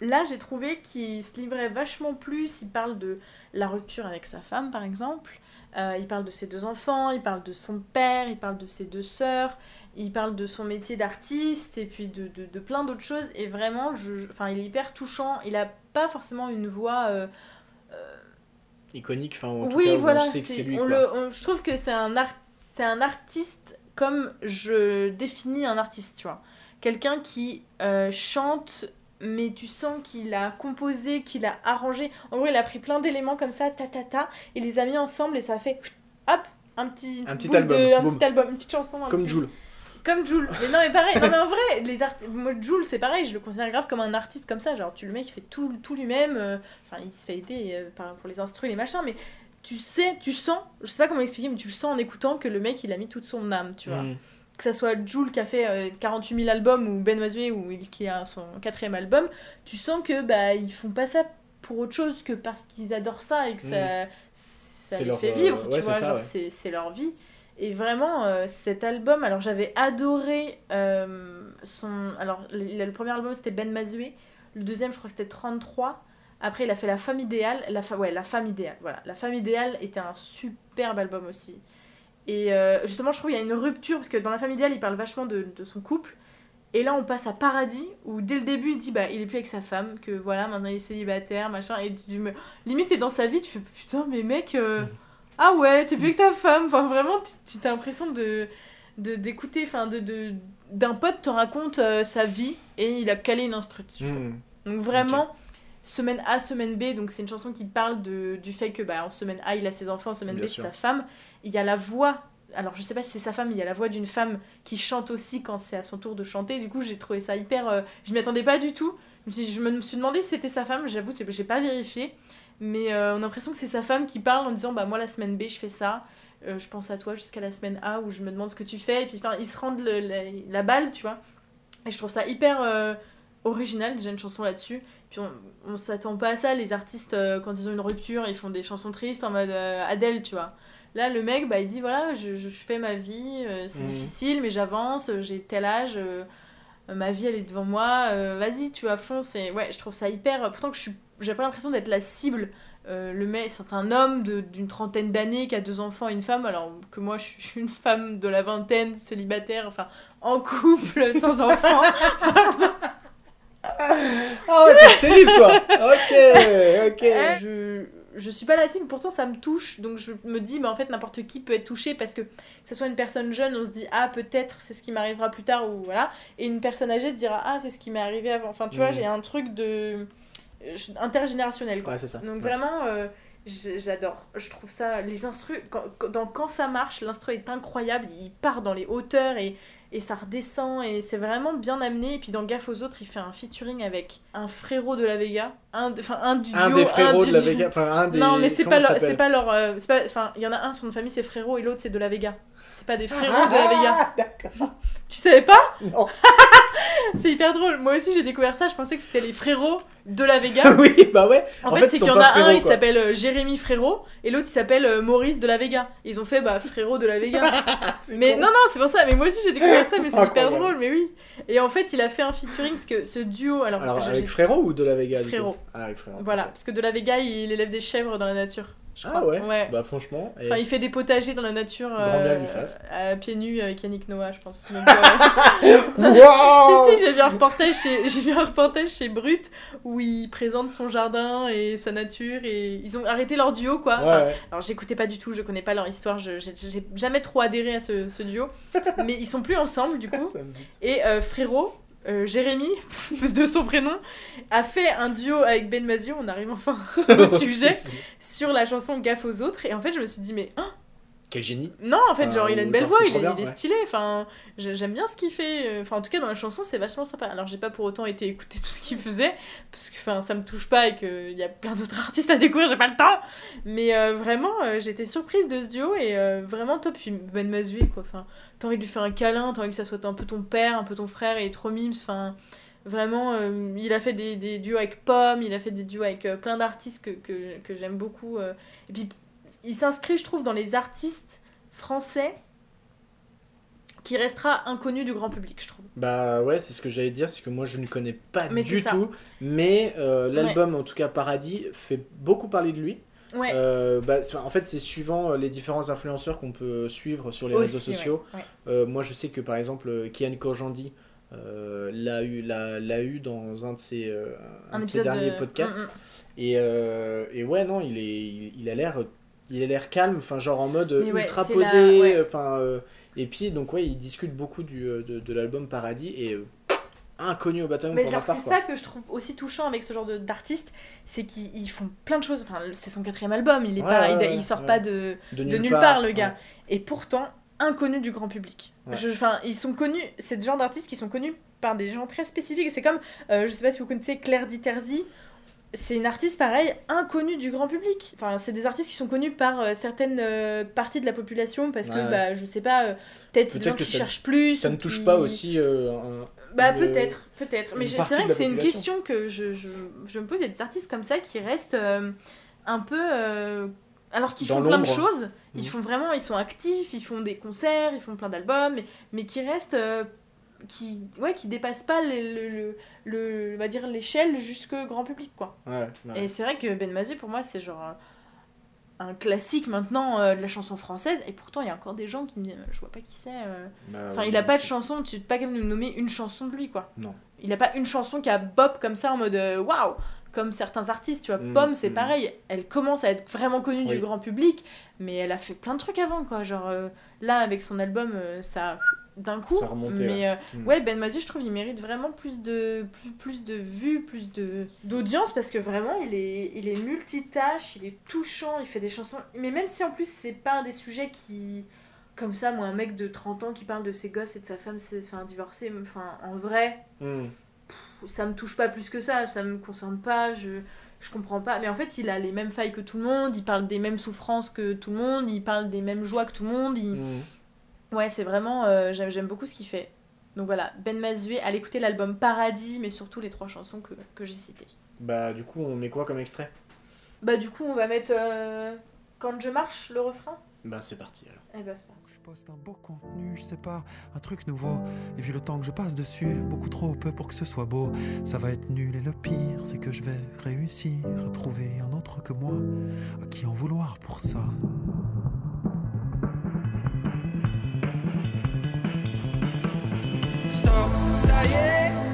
Speaker 3: là j'ai trouvé qu'il se livrait vachement plus, il parle de la rupture avec sa femme par exemple, euh, il parle de ses deux enfants, il parle de son père, il parle de ses deux sœurs, il parle de son métier d'artiste et puis de, de, de plein d'autres choses. Et vraiment, je, enfin, il est hyper touchant. Il a pas forcément une voix. euh,
Speaker 2: Iconique, enfin, en tout
Speaker 3: oui,
Speaker 2: cas,
Speaker 3: voilà.
Speaker 2: on sait que
Speaker 3: c'est-
Speaker 2: c'est lui.
Speaker 3: on
Speaker 2: quoi.
Speaker 3: le, on- je trouve que c'est un, art, c'est un artiste comme je définis un artiste, tu vois. Quelqu'un qui euh, chante, mais tu sens qu'il a composé, qu'il a arrangé. En gros, il a pris plein d'éléments comme ça, ta ta ta, et les a mis ensemble et ça a fait hop, un petit,
Speaker 2: Un petit album,
Speaker 3: de- un petit album, une petite chanson. un
Speaker 2: Comme
Speaker 3: petit-
Speaker 2: Jules.
Speaker 3: Comme Jules. Mais non, mais pareil. Non, mais en vrai, les artistes. Moi, Jules, c'est pareil. Je le considère grave comme un artiste comme ça. Genre, tu le mec, il fait tout, tout lui-même. euh, Enfin, il se fait aider euh, pour les instrus, les machins. Mais tu sais, tu sens. Je sais pas comment expliquer, mais tu le sens en écoutant que le mec, il a mis toute son âme, tu vois.
Speaker 2: Mm.
Speaker 3: Que ça soit Jules qui a fait euh, 48 000 albums ou Ben Mazué ou il, qui a son quatrième album, tu sens que bah ils font pas ça pour autre chose que parce qu'ils adorent ça et que ça, ça les
Speaker 2: leur,
Speaker 3: fait
Speaker 2: euh,
Speaker 3: vivre,
Speaker 2: ouais,
Speaker 3: tu vois, genre
Speaker 2: ouais.
Speaker 3: c'est leur vie. Et vraiment, euh, cet album, alors j'avais adoré euh, son. Alors, le, premier album c'était Ben Mazué, le deuxième je crois que c'était 33. Après, il a fait La femme idéale. La, fa- ouais, la femme idéale, voilà. La femme idéale était un superbe album aussi. Et euh, justement, je trouve qu'il y a une rupture, parce que dans La femme idéale, il parle vachement de, son couple. Et là, on passe à Paradis, où dès le début, il dit bah, il est plus avec sa femme, que voilà, maintenant il est célibataire, machin. Et tu me... limite, t'es dans sa vie, tu fais putain, mais mec, euh, ah ouais, t'es plus avec ta femme. Enfin, vraiment, t'as l'impression de d'écouter, enfin, de, de, d'un pote te raconte euh, sa vie et il a calé une instru dessus.
Speaker 2: Mm.
Speaker 3: Donc vraiment, semaine A, semaine B, donc c'est une chanson qui parle de, du fait que bah, en semaine A, il a ses enfants, en semaine
Speaker 2: Bien
Speaker 3: B, c'est sa femme. Il y a la voix, alors je sais pas si c'est sa femme, mais il y a la voix d'une femme qui chante aussi quand c'est à son tour de chanter. Du coup, j'ai trouvé ça hyper... euh, je m'y attendais pas du tout. Je me suis, demandé si c'était sa femme, j'avoue, c'est- j'ai pas vérifié. Mais euh, on a l'impression que c'est sa femme qui parle en disant bah moi la semaine B je fais ça, Euh, je pense à toi jusqu'à la semaine A où je me demande ce que tu fais et puis enfin ils se rendent le- la, la balle tu vois. Et je trouve ça hyper euh, original déjà une chanson là-dessus. Puis on, on s'attend pas à ça les artistes quand ils ont une rupture ils font des chansons tristes en mode Adèle tu vois. Là le mec bah il dit voilà je, je fais ma vie, c'est
Speaker 2: Mhm.
Speaker 3: difficile mais j'avance, j'ai tel âge. ma vie elle est devant moi, euh, vas-y tu vois fonce et ouais je trouve ça hyper pourtant que je suis j'ai pas l'impression d'être la cible euh, le mec c'est un homme d'une trentaine d'années qui a deux enfants et une femme alors que moi je suis une femme de la vingtaine célibataire enfin en couple *laughs* sans enfants. *laughs*
Speaker 2: Ah ouais, t'es célib, toi. Ok, ok.
Speaker 3: je je suis pas la cible pourtant ça me touche. Donc je me dis mais en fait n'importe qui peut être touché parce que que ce soit une personne jeune on se dit ah peut-être c'est ce qui m'arrivera plus tard ou voilà. Et une personne âgée se dira ah c'est ce qui m'est arrivé avant. Enfin tu vois
Speaker 2: Mhm.
Speaker 3: j'ai un truc de euh, intergénérationnel quoi
Speaker 2: Ouais, c'est ça.
Speaker 3: Donc
Speaker 2: Ouais.
Speaker 3: vraiment, euh, j'adore. Je trouve ça, les instrus, quand, quand- dans Quand ça marche, l'instru est incroyable. Il part dans les hauteurs et, et ça redescend et c'est vraiment bien amené. Et puis dans Gaffe aux autres, il fait un featuring avec un frérot de la Vega. Un, enfin, un du duo.
Speaker 2: Un des frérots
Speaker 3: du
Speaker 2: de la. Vega. Enfin, un des.
Speaker 3: Non, mais c'est pas, leur, c'est
Speaker 2: s'appelle
Speaker 3: pas leur. euh, c'est pas- Enfin, il y en a un, son de famille c'est frérot et l'autre c'est de la Vega. C'est pas des *laughs* frérots de la Vega.
Speaker 2: Ah, d'accord.
Speaker 3: Tu savais pas
Speaker 2: Non. *laughs*
Speaker 3: C'est hyper drôle. Moi aussi j'ai découvert ça, je pensais que c'était les frérots de la Vega. *laughs*
Speaker 2: oui, bah ouais.
Speaker 3: En,
Speaker 2: En
Speaker 3: fait,
Speaker 2: fait,
Speaker 3: c'est qu'il y en a un, il s'appelle euh, Jérémy Frérot, et l'autre, il s'appelle euh, Maurice de la Vega. Ils ont fait, bah, frérot de la Vega. Mais
Speaker 2: con.
Speaker 3: non, non, c'est pour ça. Mais moi aussi, j'ai découvert ça, mais c'est hyper drôle, mais oui. Et en fait, il a fait un featuring, parce que ce duo, alors,
Speaker 2: Alors, avec Frérot ou de la Vega
Speaker 3: Frérot.
Speaker 2: Ah, avec Frérot.
Speaker 3: voilà, parce que de la Vega, il élève des chèvres dans la nature. Je
Speaker 2: Ah
Speaker 3: crois.
Speaker 2: ouais Bah, franchement. et-
Speaker 3: Enfin, il fait des potagers dans la nature
Speaker 2: lui fasse.
Speaker 3: à pieds nus avec Yannick Noah, je pense. Donc, euh,
Speaker 2: Wow *laughs* *laughs*
Speaker 3: si, si, j'ai vu un reportage chez, *laughs* j'ai vu un reportage chez Brut où il présente son jardin et sa nature et ils ont arrêté leur duo quoi.
Speaker 2: Ouais,
Speaker 3: Enfin,
Speaker 2: ouais.
Speaker 3: alors j'écoutais pas du tout, je connais pas leur histoire, je- j'ai j'ai jamais trop adhéré à ce, ce duo. Mais ils sont plus ensemble du coup. Et euh, frérot, euh, Jérémy, *laughs* de son prénom, a fait un duo avec Ben Mazio, on arrive enfin *laughs* au *laughs* sujet, sur la chanson Gaffe aux autres. Et en fait je me suis dit mais hein,
Speaker 2: quel génie.
Speaker 3: Non, en fait, genre, il a une
Speaker 2: ou
Speaker 3: belle voix, il est,
Speaker 2: bien,
Speaker 3: il est
Speaker 2: ouais.
Speaker 3: stylé. Enfin, j'ai- j'aime bien ce qu'il fait. Enfin, en tout cas, dans la chanson, c'est vachement sympa. Alors, j'ai pas pour autant été écouter tout ce qu'il faisait, parce que enfin, ça me touche pas et qu'il y a plein d'autres *laughs* artistes à découvrir, j'ai pas le temps. Mais euh, vraiment, euh, j'étais surprise de ce duo et euh, vraiment top. Puis Ben Mazoué, quoi. Enfin, t'as envie de lui faire un câlin, t'as envie que ça soit un peu ton père, un peu ton frère, est trop mimes. Enfin. Vraiment, euh, il a fait des, des duos avec Pomme, il a fait des duos avec euh, plein d'artistes que, que, que j'aime beaucoup. euh. Et puis, il s'inscrit, je trouve, dans les artistes français qui restera inconnu du grand public, je trouve.
Speaker 2: Bah ouais, c'est ce que j'allais dire, c'est que moi je ne connais pas
Speaker 3: Mais
Speaker 2: du tout, mais euh, l'album, en tout cas Paradis, fait beaucoup parler de lui.
Speaker 3: Ouais.
Speaker 2: Euh, bah, en fait, c'est suivant euh, les différents influenceurs qu'on peut suivre sur les réseaux
Speaker 3: Aussi,
Speaker 2: sociaux.
Speaker 3: ouais.
Speaker 2: Euh, moi, je sais que par exemple, Kian Kojandi l'a eu, l'a, eu dans un de ses, un de ses
Speaker 3: épisode
Speaker 2: derniers
Speaker 3: de-
Speaker 2: podcasts.
Speaker 3: Mm, mm.
Speaker 2: Et, et ouais, non, il, est, il, il a l'air. Il a l'air calme, enfin genre en mode
Speaker 3: ouais,
Speaker 2: ultra posé,
Speaker 3: la- ouais.
Speaker 2: enfin euh, et puis donc ouais, il discute beaucoup du, euh, de, de l'album Paradis et euh, inconnu au bataillon
Speaker 3: Mais
Speaker 2: part,
Speaker 3: c'est ça que je trouve aussi touchant avec ce genre d'artistes, c'est qu'ils ils font plein de choses. Enfin, c'est son quatrième album, il, est
Speaker 2: Ouais,
Speaker 3: pas,
Speaker 2: ouais,
Speaker 3: il,
Speaker 2: ouais,
Speaker 3: il sort pas de,
Speaker 2: de
Speaker 3: de nulle part, le gars. Et pourtant, inconnu du grand public. Enfin, ils sont connus, c'est le genre d'artistes qui sont connus par des gens très spécifiques. C'est comme, euh, je sais pas si vous connaissez Claire Diterzi, c'est une artiste pareil, inconnue du grand public. Enfin, c'est des artistes qui sont connus par euh, certaines euh, parties de la population parce que,
Speaker 2: Ouais,
Speaker 3: bah, je sais pas, euh, peut-être c'est des gens qui
Speaker 2: ça-
Speaker 3: cherchent plus.
Speaker 2: Ça ne touche
Speaker 3: qui-
Speaker 2: pas aussi un-
Speaker 3: bah peut-être, peut-être. Mais c'est vrai que c'est une question que je, je, je me pose. Il y a des artistes comme ça qui restent un peu... alors qu'ils font plein de choses, ils
Speaker 2: Mhm.
Speaker 3: font vraiment, ils sont actifs, ils font des concerts, ils font plein d'albums, mais, mais qui restent... qui, ouais, qui dépassent pas le, le, le, le- on va dire l'échelle jusque grand public quoi.
Speaker 2: Ouais, ouais.
Speaker 3: Et c'est vrai que Ben Mazou pour moi c'est genre un, un classique maintenant euh, de la chanson française et pourtant il y a encore des gens qui me disent je vois pas qui c'est euh.
Speaker 2: Bah,
Speaker 3: Enfin, il a pas de chanson, tu peux pas quand même nous nommer une chanson de lui, quoi.
Speaker 2: Non.
Speaker 3: Il a pas une chanson qui a bop comme ça en mode euh, waouh, comme certains artistes, tu vois.
Speaker 2: Mm,
Speaker 3: Pomme, c'est
Speaker 2: mm.
Speaker 3: pareil, elle commence à être vraiment connue
Speaker 2: Oui.
Speaker 3: du grand public, mais elle a fait plein de trucs avant, quoi. Genre euh, là, avec son album, euh, ça d'un coup.
Speaker 2: Ça
Speaker 3: mais euh,
Speaker 2: Mm.
Speaker 3: ouais, Ben Mazou, je trouve, il mérite vraiment plus de plus, plus de vues, plus de d'audience parce que vraiment, il est il est multitâche, il est touchant, il fait des chansons. Mais même si en plus c'est pas un des sujets qui comme ça, moi, un mec de 30 ans qui parle de ses gosses et de sa femme c'est enfin, divorcée, enfin, en vrai,
Speaker 2: Mm.
Speaker 3: ça me touche pas plus que ça, ça me concerne pas, je, je comprends pas. Mais en fait, il a les mêmes failles que tout le monde, il parle des mêmes souffrances que tout le monde, il parle des mêmes joies que tout le monde. il-
Speaker 2: Mm.
Speaker 3: Ouais, c'est vraiment. euh, j'aime, j'aime beaucoup ce qu'il fait. Donc voilà, Ben Mazoué, allez écouter l'album Paradis, mais surtout les trois chansons que, que j'ai citées.
Speaker 2: Bah du coup, on met quoi comme extrait?
Speaker 3: Bah, du coup, on va mettre euh, Quand je marche, le refrain?
Speaker 2: Bah c'est parti alors.
Speaker 3: Eh ben, c'est parti.
Speaker 4: Je poste un beau contenu, je sais pas, un truc nouveau. Et vu le temps que je passe dessus, beaucoup trop peu pour que ce soit beau. Ça va être nul et le pire, c'est que je vais réussir à trouver un autre que moi. À qui en vouloir pour ça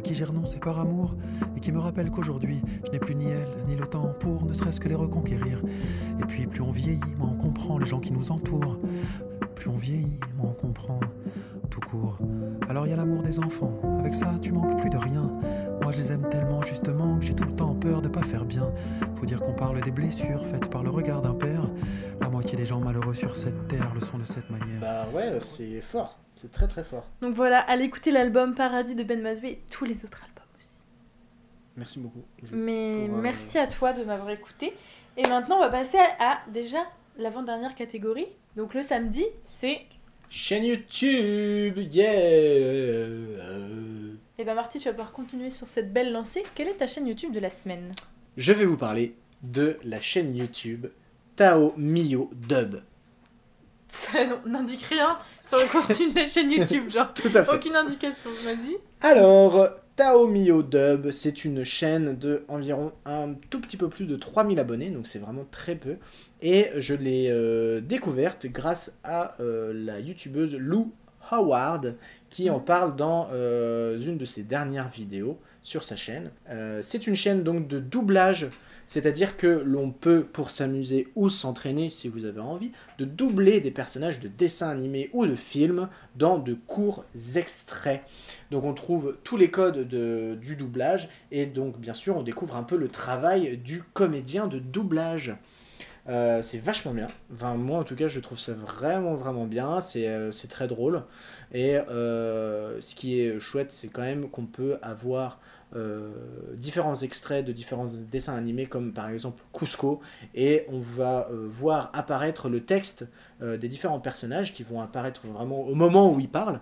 Speaker 4: à qui j'ai renoncé par amour, et qui me rappellent qu'aujourd'hui, je n'ai plus ni elle, ni le temps pour ne serait-ce que les reconquérir. Et puis, plus on vieillit, moins on comprend les gens qui nous entourent. Plus on vieillit, moins on comprend tout court. Alors il y a l'amour des enfants, avec ça, tu manques plus de rien. Moi, je les aime tellement justement que j'ai tout le temps peur de pas faire bien. Faut dire qu'on parle des blessures faites par le regard d'un père. La moitié des gens malheureux sur cette terre le sont de cette manière.
Speaker 2: Bah ouais, c'est fort, c'est très très fort.
Speaker 3: Donc voilà, allez écouter l'album Paradis de Ben Mazoué et tous les autres albums aussi.
Speaker 2: Merci beaucoup. Je-
Speaker 3: Mais
Speaker 2: Pour, euh,
Speaker 3: merci à toi de m'avoir écouté. Et maintenant, on va passer à, à, déjà l'avant-dernière catégorie. Donc le samedi, c'est.
Speaker 2: Chaîne YouTube, yeah
Speaker 3: Eh ben Marty, tu vas pouvoir continuer sur cette belle lancée. Quelle est ta chaîne YouTube de la semaine?
Speaker 2: Je vais vous parler de la chaîne YouTube Tao Mio Dub.
Speaker 3: Ça n'indique rien sur le contenu de la chaîne YouTube, genre. *laughs*
Speaker 2: Tout à fait.
Speaker 3: Aucune indication, vas-y.
Speaker 2: Alors, Tao c'est une chaîne de environ un tout petit peu plus de 3000 abonnés, donc c'est vraiment très peu. Et je l'ai euh, découverte grâce à euh, la youtubeuse Lou Howard qui en parle dans euh, une de ses dernières vidéos sur sa chaîne. Euh, c'est une chaîne donc de doublage, c'est-à-dire que l'on peut, pour s'amuser ou s'entraîner si vous avez envie, de doubler des personnages de dessins animés ou de films dans de courts extraits. Donc on trouve tous les codes de- du doublage et donc bien sûr on découvre un peu le travail du comédien de doublage. Euh, c'est vachement bien. Enfin, moi, en tout cas, je trouve ça vraiment, vraiment bien. C'est c'est très drôle. Et euh, ce qui est chouette, c'est quand même qu'on peut avoir euh, différents extraits de différents dessins animés, comme par exemple Cusco, et on va euh, voir apparaître le texte des différents personnages qui vont apparaître vraiment au moment où ils parlent.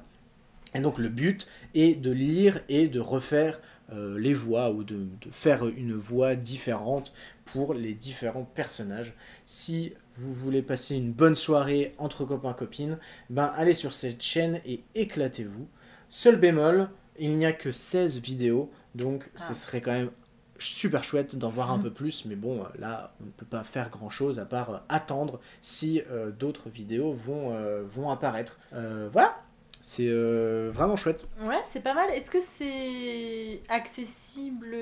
Speaker 2: Et donc le but est de lire et de refaire les voix ou de, faire une voix différente pour les différents personnages. Vous voulez passer une bonne soirée entre copains copines, ben allez sur cette chaîne et éclatez-vous. Seul bémol, il n'y a que 16 vidéos, donc
Speaker 3: Ah.
Speaker 2: ce serait quand même super chouette d'en voir un
Speaker 3: Mhm.
Speaker 2: peu plus, mais bon, euh, là, on ne peut pas faire grand-chose à part euh, attendre si euh, d'autres vidéos vont, euh, vont apparaître. Voilà, c'est euh, vraiment chouette.
Speaker 3: Ouais, c'est pas mal. Est-ce que c'est accessible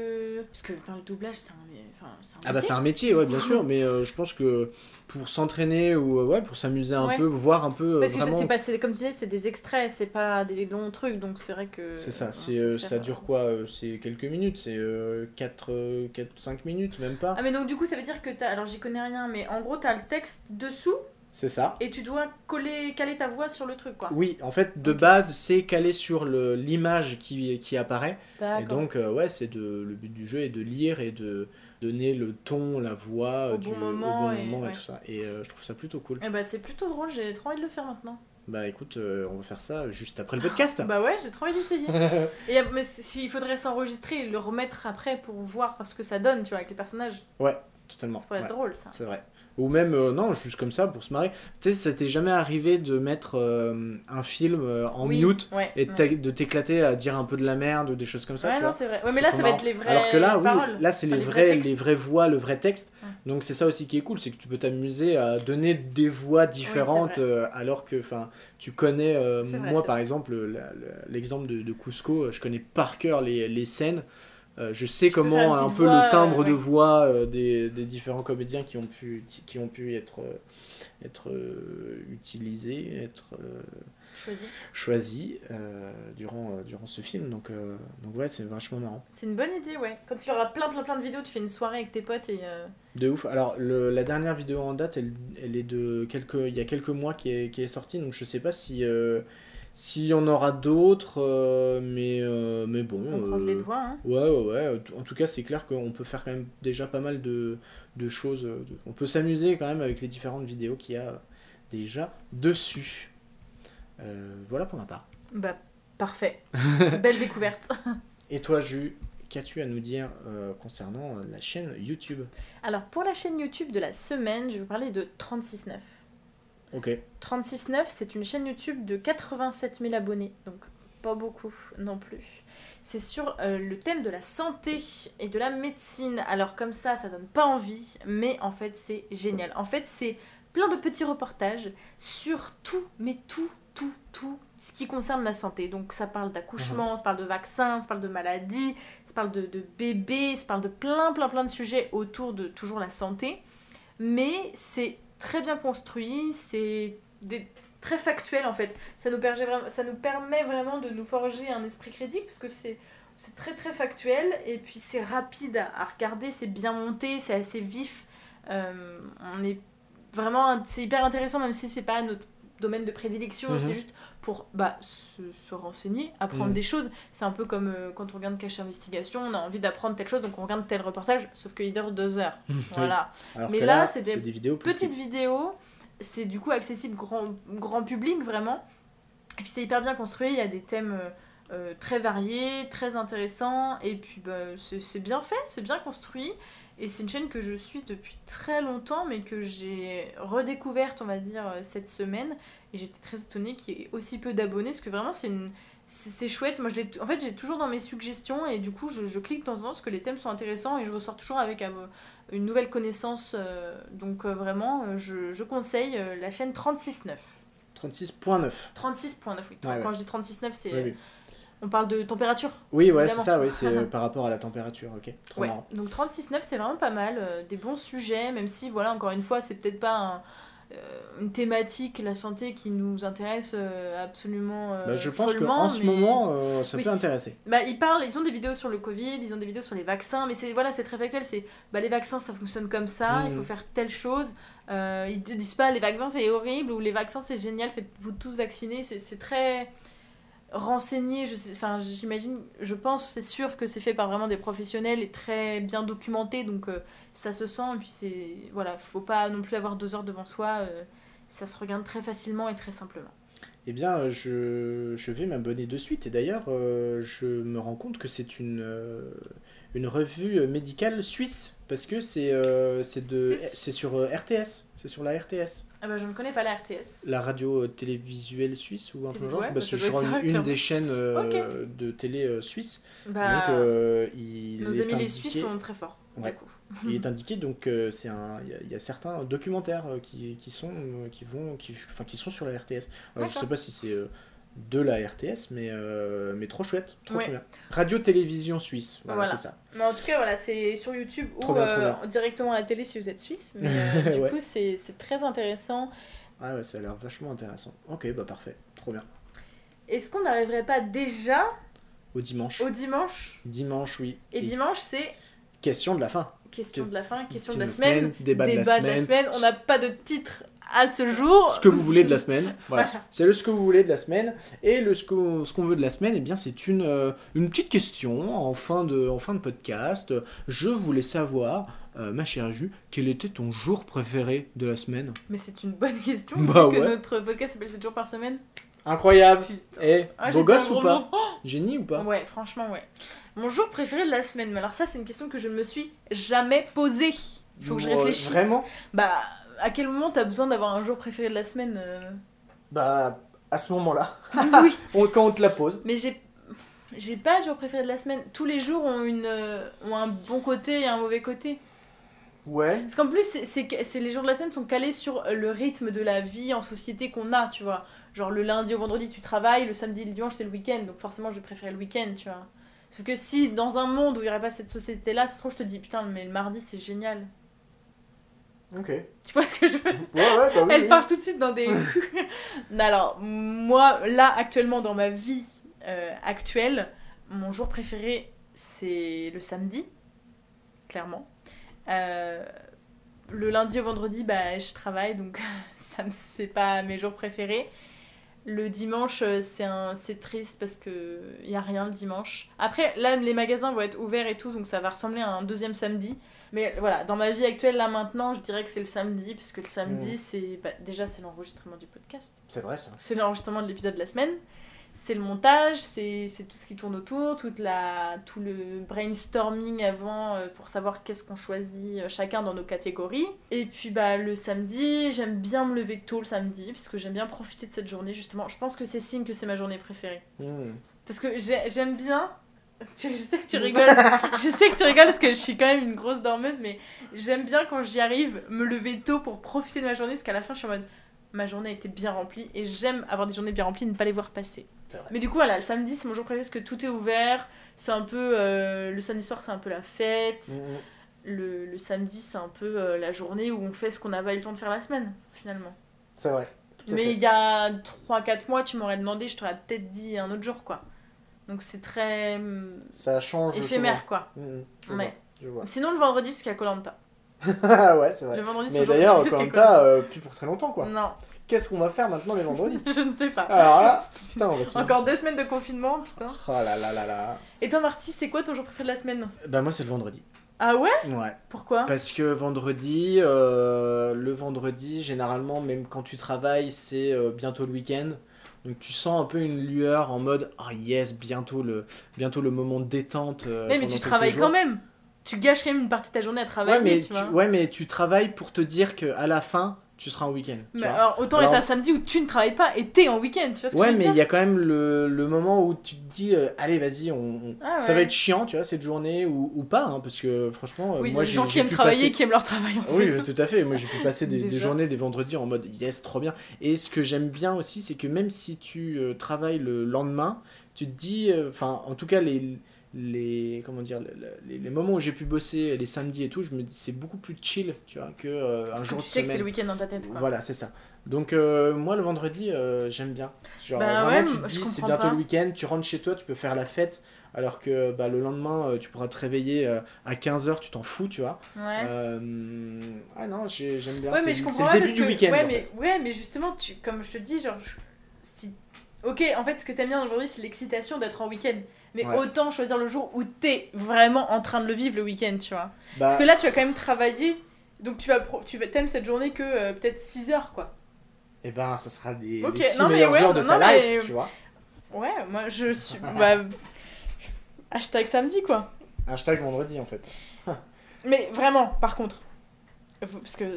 Speaker 3: Parce que enfin, le doublage, c'est un, enfin, un
Speaker 2: Ah bah
Speaker 3: métier.
Speaker 2: c'est un métier, ouais, bien sûr, mais euh, je pense que pour s'entraîner ou euh, ouais, pour s'amuser un
Speaker 3: Ouais.
Speaker 2: peu, voir un peu euh,
Speaker 3: Parce que
Speaker 2: vraiment...
Speaker 3: pas, c'est comme tu disais, c'est des extraits, c'est pas des longs trucs, donc c'est vrai que.
Speaker 2: C'est ça, c'est, euh, ça
Speaker 3: euh,
Speaker 2: dure quoi euh, C'est quelques minutes, c'est 4, 5 minutes, même pas.
Speaker 3: Ah, mais donc du coup, ça veut dire que t'as. Alors j'y connais rien, mais en gros, t'as le texte dessous
Speaker 2: C'est ça.
Speaker 3: et tu dois coller, caler ta voix sur le truc, quoi.
Speaker 2: Oui, en fait, de base, c'est calé sur le- l'image qui, qui apparaît. Et donc, euh, ouais, c'est de, le but du jeu est de lire et de donner le ton, la voix
Speaker 3: Au
Speaker 2: euh, du,
Speaker 3: bon moment et-
Speaker 2: moment et
Speaker 3: ouais.
Speaker 2: tout ça. Et euh, je trouve ça plutôt cool.
Speaker 3: Eh bah, c'est plutôt drôle, j'ai trop envie de le faire maintenant.
Speaker 2: Bah écoute, euh, on va faire ça juste après le podcast. *laughs*
Speaker 3: Bah ouais, j'ai trop envie d'essayer. *laughs* et, mais si- il faudrait s'enregistrer et le remettre après pour voir ce que ça donne, tu vois, avec les personnages.
Speaker 2: Totalement.
Speaker 3: Ça pourrait être
Speaker 2: ouais.
Speaker 3: drôle, ça.
Speaker 2: C'est vrai. Ou même, euh, non, juste comme ça, pour se marrer. Tu sais, ça t'est jamais arrivé de mettre euh, un film euh, en
Speaker 3: Oui,
Speaker 2: mute
Speaker 3: ouais,
Speaker 2: et
Speaker 3: ouais.
Speaker 2: t'ag- de t'éclater à dire un peu de la merde ou des choses comme ça,
Speaker 3: ouais,
Speaker 2: tu
Speaker 3: non, c'est vrai. Ouais, mais là, ça va être les vraies
Speaker 2: Alors que là, oui, là, c'est les,
Speaker 3: les
Speaker 2: vrais,
Speaker 3: vrais
Speaker 2: les vraies voix, le vrai texte. Donc c'est ça aussi qui est cool, c'est que tu peux t'amuser à donner des voix différentes alors que, enfin, tu connais, euh,
Speaker 3: vrai,
Speaker 2: moi par exemple, l'exemple de, de Cusco, je connais par cœur les, les scènes. Euh, je sais
Speaker 3: Tu
Speaker 2: comment un peu
Speaker 3: voix,
Speaker 2: le timbre de voix euh, des, des différents comédiens qui ont pu, qui ont pu être, euh, être utilisés, être
Speaker 3: Choisi.
Speaker 2: choisis euh, durant, euh, durant ce film. Donc, euh, donc ouais, c'est vachement marrant.
Speaker 3: C'est une bonne idée, ouais. Quand il y aura plein, plein, plein de vidéos, tu fais une soirée avec tes potes et.
Speaker 2: De ouf. Alors, le- la dernière vidéo en date, elle, elle est de quelques, il y a quelques mois qui est, qui est sortie, donc je sais pas si s'il y en aura d'autres, euh, mais euh, mais bon.
Speaker 3: On croise
Speaker 2: euh,
Speaker 3: les doigts, hein.
Speaker 2: Ouais, ouais, ouais. En tout cas, c'est clair qu'on peut faire quand même déjà pas mal de, de choses. de- On peut s'amuser quand même avec les différentes vidéos qu'il y a déjà dessus. Voilà pour ma part.
Speaker 3: Bah, parfait. *laughs* Belle découverte. *laughs*
Speaker 2: Et toi, Ju, qu'as-tu à nous dire euh, concernant la chaîne YouTube?
Speaker 3: Alors, pour la chaîne YouTube de la semaine, je vais vous parler de 36.9.
Speaker 2: Ok.
Speaker 3: 36.9, c'est une chaîne YouTube de 87 000 abonnés, donc pas beaucoup non plus. C'est sur euh, le thème de la santé et de la médecine. Alors comme ça, ça donne pas envie, mais en fait c'est génial. En fait c'est plein de petits reportages sur tout, mais tout, tout, tout ce qui concerne la santé. Donc ça parle d'accouchement, ça parle de vaccins, ça parle de maladies, ça parle de, de bébés, ça parle de plein, plein, plein de sujets autour de toujours la santé. Mais c'est très bien construit, c'est des- très factuel en fait. Ça nous, permet vraiment, ça nous permet vraiment de nous forger un esprit critique parce que c'est c'est très très factuel et puis c'est rapide à, regarder, c'est bien monté, c'est assez vif. Euh, on est vraiment c'est hyper intéressant même si c'est pas notre domaine de prédilection,
Speaker 2: Mhm.
Speaker 3: c'est juste pour bah, se, se renseigner, apprendre
Speaker 2: Mhm.
Speaker 3: des choses. C'est un peu comme euh, quand on regarde Cache Investigation, on a envie d'apprendre telle chose donc on regarde tel reportage, sauf qu'il dure deux heures. *laughs* Voilà.
Speaker 2: Alors
Speaker 3: Mais là,
Speaker 2: là,
Speaker 3: c'est des
Speaker 2: vidéos petites.
Speaker 3: vidéo, c'est du coup accessible grand, grand public vraiment. Et puis c'est hyper bien construit, il y a des thèmes euh, très variés, très intéressants, et puis bah, c'est bien fait, c'est bien construit. Et c'est une chaîne que je suis depuis très longtemps, mais que j'ai redécouverte, on va dire, euh, cette semaine. Et j'étais très étonnée qu'il y ait aussi peu d'abonnés, parce que vraiment, c'est une... C'est chouette, moi je l'ai en fait j'ai toujours dans mes suggestions et du coup je, je clique de temps en temps parce que les thèmes sont intéressants et je ressors toujours avec euh, une nouvelle connaissance. euh, donc vraiment, je, je conseille la chaîne 36.9.
Speaker 2: 36.9.
Speaker 3: 36.9, oui.
Speaker 2: Ouais,
Speaker 3: Quand
Speaker 2: ouais.
Speaker 3: je dis 36.9, c'est.
Speaker 2: Oui.
Speaker 3: On parle de température.
Speaker 2: Oui, ouais, c'est ça, oui, c'est euh, *laughs* par rapport à la température, ok. Trop
Speaker 3: Ouais.
Speaker 2: marrant.
Speaker 3: Donc 36.9, c'est vraiment pas mal. euh, des bons sujets, même si, voilà, encore une fois, c'est peut-être pas un- euh, une thématique, la santé, qui nous intéresse absolument.
Speaker 2: Bah, je pense qu'en ce
Speaker 3: mais-
Speaker 2: moment, ça
Speaker 3: Oui.
Speaker 2: peut intéresser.
Speaker 3: Bah, ils parlent, ils ont des vidéos sur le Covid, ils ont des vidéos sur les vaccins, mais c'est voilà, c'est très factuel. C'est bah, les vaccins, ça fonctionne comme ça, il faut faire telle chose. Ils te disent pas les vaccins c'est horrible ou les vaccins c'est génial, faites-vous tous vacciner. C'est très renseigné. Je enfin, j'imagine, je pense, c'est sûr que c'est fait par vraiment des professionnels et très bien documenté, donc euh, ça se sent. Et puis c'est voilà, faut pas non plus avoir deux heures devant soi. euh, ça se regarde très facilement et très simplement.
Speaker 2: Eh bien, je, je vais m'abonner de suite. Et d'ailleurs, euh, je me rends compte que c'est une, une revue euh, médicale suisse. Parce que c'est euh, de
Speaker 3: C'est-
Speaker 2: c'est sur euh, RTS. C'est sur la RTS.
Speaker 3: Ah bah je ne connais pas la RTS.
Speaker 2: La radio euh, télévisuelle suisse ou un peu genre.
Speaker 3: ouais,
Speaker 2: Bah,
Speaker 3: bah,
Speaker 2: c'est genre une, des chaînes de télé suisse.
Speaker 3: Bah,
Speaker 2: Donc, il
Speaker 3: nos
Speaker 2: est
Speaker 3: amis les
Speaker 2: indiqué-
Speaker 3: Suisses sont très forts.
Speaker 2: Ouais.
Speaker 3: Du coup.
Speaker 2: Il *laughs* est indiqué donc c'est un il y a- il y, a certains documentaires qui, qui sont qui vont qui enfin qui sont sur la RTS. Alors, je sais pas si c'est de la RTS mais euh, mais trop chouette, trop,
Speaker 3: Ouais.
Speaker 2: trop bien. Radio télévision suisse, voilà,
Speaker 3: Voilà.
Speaker 2: c'est ça.
Speaker 3: Mais en tout cas, voilà, c'est sur YouTube
Speaker 2: Trop
Speaker 3: ou
Speaker 2: bien,
Speaker 3: euh, directement à la télé si vous êtes suisse. Mais *laughs* euh, du
Speaker 2: Ouais.
Speaker 3: coup, c'est très intéressant.
Speaker 2: Ah ouais, ça a l'air vachement intéressant. OK, bah parfait, trop bien.
Speaker 3: Est-ce qu'on n'arriverait pas déjà
Speaker 2: Au dimanche.
Speaker 3: au dimanche?
Speaker 2: Dimanche, oui.
Speaker 3: Et dimanche, c'est
Speaker 2: question de la fin.
Speaker 3: question
Speaker 2: Qu'est-
Speaker 3: de la fin, question de la semaine,
Speaker 2: débat de la semaine.
Speaker 3: On n'a pas de titre à ce jour.
Speaker 2: Ce que vous voulez de la semaine. *laughs* Voilà.
Speaker 3: Voilà.
Speaker 2: C'est le ce que vous voulez de la semaine. Et le ce qu'on ce veut de la semaine, eh bien, c'est une, euh, une petite question en fin, de, en fin de podcast. Je voulais savoir, euh, ma chère Ju, quel était ton jour préféré de la semaine?
Speaker 3: Mais c'est une bonne question.
Speaker 2: Bah
Speaker 3: vu que
Speaker 2: ouais.
Speaker 3: notre podcast s'appelle 7 jours par semaine.
Speaker 2: Incroyable. Et
Speaker 3: Ah,
Speaker 2: beau gosse ou pas Génie ou pas?
Speaker 3: Ouais, franchement, ouais. Mon jour préféré de la semaine. Mais alors, ça, c'est une question que je ne me suis jamais posée. Il faut que je
Speaker 2: Ouais,
Speaker 3: réfléchisse.
Speaker 2: Vraiment?
Speaker 3: Bah, à quel moment t'as besoin d'avoir un jour préféré de la semaine euh
Speaker 2: Bah, à ce moment-là, *laughs*
Speaker 3: Oui,
Speaker 2: quand on te la pose.
Speaker 3: mais j'ai. J'ai pas de jour préféré de la semaine. Tous les jours ont, une, euh, ont un bon côté et un mauvais côté.
Speaker 2: Ouais.
Speaker 3: Parce qu'en plus, c'est- c'est c'est- les jours de la semaine sont calés sur le rythme de la vie en société qu'on a, tu vois. Genre le lundi au vendredi, tu travailles, le samedi et le dimanche, c'est le week-end. Donc forcément, je préférer le week-end, tu vois. Sauf que si dans un monde où il n'y aurait pas cette société-là, ça se trouve, je te dis, putain, mais le mardi, c'est génial.
Speaker 2: Ok.
Speaker 3: Tu vois ce que je veux
Speaker 2: ouais, bah oui.
Speaker 3: Elle
Speaker 2: oui.
Speaker 3: part tout de suite dans des. *laughs* *laughs* Alors, moi, là, actuellement, dans ma vie euh, actuelle, mon jour préféré, c'est le samedi, clairement. Euh, le lundi au vendredi, bah, je travaille, donc *laughs* ça me c'est pas mes jours préférés. Le dimanche, euh, c'est un... triste parce que il y a rien le dimanche. Après, là, les magasins vont être ouverts et tout, donc ça va ressembler à un deuxième samedi. Mais voilà, dans ma vie actuelle, là maintenant, je dirais que c'est le samedi, parce que le samedi,
Speaker 2: Mm.
Speaker 3: c'est bah, déjà c'est l'enregistrement du podcast,
Speaker 2: C'est vrai ça.
Speaker 3: c'est l'enregistrement de l'épisode de la semaine, c'est le montage, c'est tout ce qui tourne autour, toute la, tout le brainstorming avant euh, pour savoir qu'est-ce qu'on choisit euh, chacun dans nos catégories. Et puis bah le samedi, j'aime bien me lever tôt le samedi, parce que j'aime bien profiter de cette journée justement. Je pense que c'est signe que c'est ma journée préférée.
Speaker 2: Hmm.
Speaker 3: Parce que j'ai- j'aime bien. *laughs* Je sais que tu rigoles. *laughs* je sais que tu rigoles parce que je suis quand même une grosse dormeuse, mais j'aime bien quand j'y arrive me lever tôt pour profiter de ma journée, parce qu'à la fin je suis en mode ma journée a été bien remplie et j'aime avoir des journées bien remplies et ne pas les voir passer. Mais du coup, voilà, le samedi c'est mon jour préféré parce que tout est ouvert. C'est un peu. euh, le samedi soir c'est un peu la fête.
Speaker 2: Hmm, hmm.
Speaker 3: Le, le samedi c'est un peu euh, la journée où on fait ce qu'on n'a pas eu le temps de faire la semaine, finalement.
Speaker 2: C'est vrai.
Speaker 3: Mais il y a 3-4 mois, tu m'aurais demandé, je t'aurais peut-être dit un autre jour, quoi. Donc c'est très hum,
Speaker 2: Ça change
Speaker 3: éphémère, quoi.
Speaker 2: souvent. Je
Speaker 3: Ouais.
Speaker 2: vois, je vois.
Speaker 3: Sinon, le vendredi, parce qu'il y a Colanta.
Speaker 2: Ah *laughs* ouais, c'est vrai.
Speaker 3: Le vendredi, c'est
Speaker 2: Mais d'ailleurs, *laughs* Colanta, euh, plus pour très longtemps quoi.
Speaker 3: Non,
Speaker 2: Qu'est-ce qu'on va faire maintenant les vendredis? *laughs*
Speaker 3: Je ne sais pas.
Speaker 2: Alors là, putain, on va se
Speaker 3: Encore deux semaines de confinement, putain.
Speaker 2: Oh là là là là.
Speaker 3: Et toi, Marty, c'est quoi ton jour préféré de la semaine?
Speaker 2: Bah moi c'est le vendredi.
Speaker 3: Ah ouais?
Speaker 2: Ouais.
Speaker 3: Pourquoi?
Speaker 2: Parce que vendredi, euh, le vendredi, généralement, même quand tu travailles, c'est euh, bientôt le week-end. Donc tu sens un peu une lueur en mode ah yes bientôt le bientôt le moment de détente. euh,
Speaker 3: Mais, mais tu travailles
Speaker 2: jours.
Speaker 3: quand même. Tu gâches quand même une partie de ta journée à travailler,
Speaker 2: Ouais mais
Speaker 3: tu
Speaker 2: ouais mais tu travailles pour te dire que à la fin tu seras en week-end. tu
Speaker 3: Mais
Speaker 2: vois.
Speaker 3: alors, autant
Speaker 2: Alors-
Speaker 3: être un samedi où tu ne travailles pas et t'es en week-end, tu vois ce que
Speaker 2: Ouais,
Speaker 3: je veux
Speaker 2: mais il y a quand même le, le moment où tu te dis, euh, allez, vas-y, on, on-
Speaker 3: Ah
Speaker 2: ça va
Speaker 3: ouais.
Speaker 2: être chiant, tu vois, cette journée ou, ou pas, hein, parce que franchement, euh,
Speaker 3: Oui, il y
Speaker 2: moi
Speaker 3: a des
Speaker 2: j'ai
Speaker 3: gens qui aiment travailler,
Speaker 2: passer-
Speaker 3: qui aiment leur travail en
Speaker 2: Oui,
Speaker 3: fait.
Speaker 2: euh, tout à fait. Moi, j'ai pu passer *laughs* des, des journées, des vendredis en mode yes, trop bien. Et ce que j'aime bien aussi, c'est que même si tu euh, travailles le lendemain, tu te dis, euh, enfin, en tout cas, les, les, comment dire, le- le- les, les moments où j'ai pu bosser, les samedis et tout, je me dis, c'est beaucoup plus chill, tu vois, que euh, un
Speaker 3: que
Speaker 2: jour
Speaker 3: tu
Speaker 2: de
Speaker 3: sais que c'est le week-end dans ta tête. Quoi.
Speaker 2: Voilà, c'est ça. Donc, euh, moi, le vendredi, euh, j'aime bien. Genre,
Speaker 3: Bah
Speaker 2: vraiment,
Speaker 3: ouais,
Speaker 2: tu te dis, c'est bientôt
Speaker 3: pas.
Speaker 2: le week-end, tu rentres chez toi, tu peux faire la fête. Alors que bah, le lendemain, tu pourras te réveiller à 15h, tu t'en fous, tu vois.
Speaker 3: Ouais.
Speaker 2: Ah non, j'ai- j'aime bien.
Speaker 3: Ouais,
Speaker 2: c'est le début du week-end.
Speaker 3: ouais,
Speaker 2: en
Speaker 3: mais,
Speaker 2: fait.
Speaker 3: ouais, mais justement, tu, comme je te dis, genre. je- Si... Ok, en fait, ce que t'aimes bien aujourd'hui, c'est l'excitation d'être en week-end. Mais
Speaker 2: Ouais.
Speaker 3: autant choisir le jour où t'es vraiment en train de le vivre le week-end, tu vois.
Speaker 2: Bah,
Speaker 3: Parce que là, tu vas quand même travailler. Donc tu vas tu vas t'aimes cette journée que euh, peut-être 6 heures quoi.
Speaker 2: eh ben, ça sera des,
Speaker 3: Ok,
Speaker 2: les six
Speaker 3: non, mais
Speaker 2: meilleures
Speaker 3: ouais,
Speaker 2: heures de
Speaker 3: non,
Speaker 2: ta life, tu vois.
Speaker 3: Ouais, moi je suis *laughs* bah, hashtag samedi quoi.
Speaker 2: Hashtag vendredi, en fait. *laughs*
Speaker 3: Mais vraiment, par contre, parce que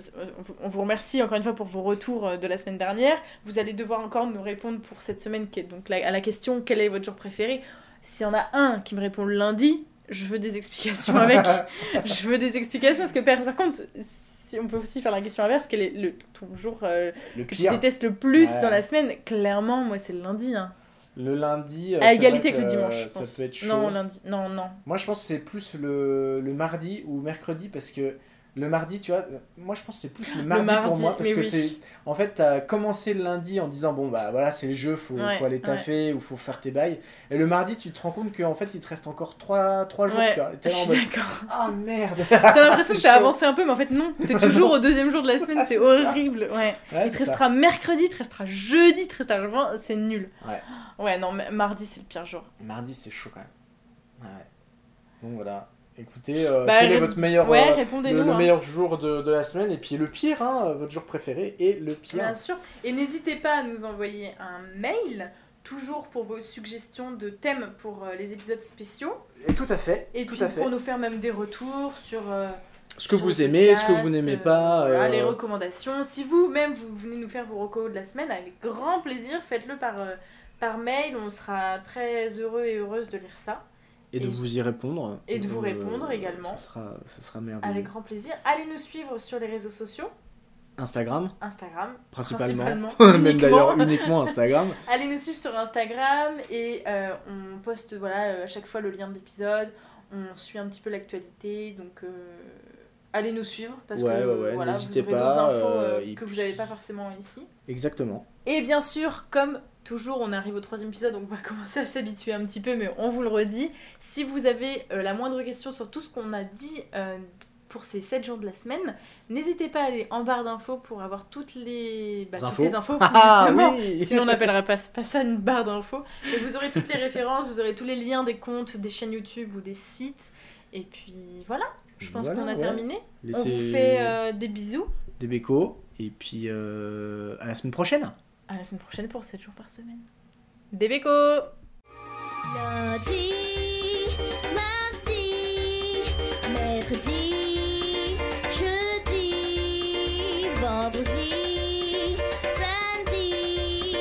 Speaker 3: on vous remercie encore une fois pour vos retours euh, de la semaine dernière. Vous allez devoir encore nous répondre pour cette semaine qui est donc à la question quel est votre jour préféré? S'il y en a un qui me répond le lundi, je veux des explications *laughs* avec. je veux des explications parce que par contre, si on peut aussi faire la question inverse, quel est le ton jour euh,
Speaker 2: le
Speaker 3: que tu
Speaker 2: pire,
Speaker 3: détestes le plus
Speaker 2: Ouais.
Speaker 3: dans la semaine Clairement, moi c'est le lundi. Hein.
Speaker 2: le lundi. euh,
Speaker 3: À égalité avec le dimanche, je
Speaker 2: Ça
Speaker 3: pense.
Speaker 2: peut être chaud.
Speaker 3: Non, lundi. Non, non.
Speaker 2: Moi, je pense que c'est plus le, le mardi ou mercredi parce que le mardi, tu vois, euh, moi je pense que c'est plus le mardi, pour
Speaker 3: mardi,
Speaker 2: moi parce que
Speaker 3: oui.
Speaker 2: t'es, en fait, t'as commencé le lundi en disant bon bah voilà c'est le jeu, faut,
Speaker 3: Ouais,
Speaker 2: faut aller taffer ou faut faire tes bails. Et le mardi, tu te rends compte qu'en fait il te reste encore 3, jours,
Speaker 3: Ouais,
Speaker 2: tu vois. T'es là en mode ah merde. *laughs*
Speaker 3: T'as l'impression que t'as *laughs* avancé un peu, mais en fait non. T'es *laughs* toujours au deuxième jour de la semaine, c'est
Speaker 2: C'est
Speaker 3: horrible. Ouais.
Speaker 2: Ouais,
Speaker 3: Il te
Speaker 2: ça.
Speaker 3: restera mercredi, il te restera jeudi, il te restera c'est nul.
Speaker 2: Ouais.
Speaker 3: Ouais, non, mardi c'est le pire jour.
Speaker 2: Mardi, c'est chaud quand même. Ouais. Donc voilà. Écoutez, euh,
Speaker 3: Bah,
Speaker 2: quel est votre meilleur,
Speaker 3: Ouais,
Speaker 2: euh, le,
Speaker 3: hein.
Speaker 2: meilleur jour de, de la semaine et puis le pire, hein, votre jour préféré et le pire.
Speaker 3: Bien sûr. Et n'hésitez pas à nous envoyer un mail, toujours pour vos suggestions de thèmes pour euh, les épisodes spéciaux.
Speaker 2: Et tout à fait.
Speaker 3: Et
Speaker 2: tout
Speaker 3: puis
Speaker 2: à fait.
Speaker 3: pour nous faire même des retours sur. euh,
Speaker 2: Ce que
Speaker 3: sur
Speaker 2: vous aimez, ce que vous n'aimez
Speaker 3: euh,
Speaker 2: pas.
Speaker 3: voilà,
Speaker 2: euh,
Speaker 3: les recommandations. Si vous-même vous venez nous faire vos recos de la semaine, avec grand plaisir, faites-le par, euh, par mail. On sera très heureux et heureuse de lire ça.
Speaker 2: Et de vous y répondre. Euh,
Speaker 3: et de vous répondre également.
Speaker 2: Ça sera, ça sera merveilleux.
Speaker 3: Avec grand plaisir. Allez nous suivre sur les réseaux sociaux,
Speaker 2: Instagram,
Speaker 3: Instagram
Speaker 2: principalement.
Speaker 3: principalement. *laughs*
Speaker 2: Même d'ailleurs uniquement Instagram. *laughs*
Speaker 3: Allez nous suivre sur Instagram et euh, on poste voilà, euh, à chaque fois le lien de l'épisode. On suit un petit peu l'actualité. Donc euh, allez nous suivre parce
Speaker 2: Ouais,
Speaker 3: que
Speaker 2: ouais, ouais,
Speaker 3: voilà, vous aurez
Speaker 2: pas,
Speaker 3: infos
Speaker 2: euh,
Speaker 3: euh, que vous n'avez pas forcément ici.
Speaker 2: Exactement.
Speaker 3: Et bien sûr, comme toujours, on arrive au troisième épisode, donc on va *laughs* commencer à s'habituer un petit peu, mais on vous le redit. Si vous avez euh, la moindre question sur tout ce qu'on a dit euh, pour ces 7 jours de la semaine, n'hésitez pas à aller en barre d'infos pour avoir toutes les, bah, toutes
Speaker 2: Infos.
Speaker 3: les infos, *laughs*
Speaker 2: Ah
Speaker 3: justement.
Speaker 2: oui *laughs*
Speaker 3: Sinon, on n'appellerait pas, pas ça une barre d'infos. Mais vous aurez toutes les références, vous aurez tous les liens des comptes, des chaînes YouTube ou des sites. Et puis voilà, je pense
Speaker 2: Voilà,
Speaker 3: qu'on a
Speaker 2: ouais.
Speaker 3: terminé. On vous fait euh, des bisous.
Speaker 2: des bécos et puis à la semaine prochaine.
Speaker 3: À la semaine prochaine pour 7 jours par semaine. Des bécos
Speaker 5: Lundi, mardi, mercredi, jeudi, vendredi, samedi,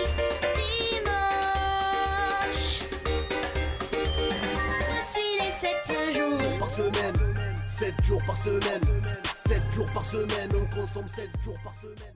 Speaker 5: dimanche. Voici les sept jours.
Speaker 1: par semaine 7 jours par semaine 7 jours par semaine On consomme 7 jours par semaine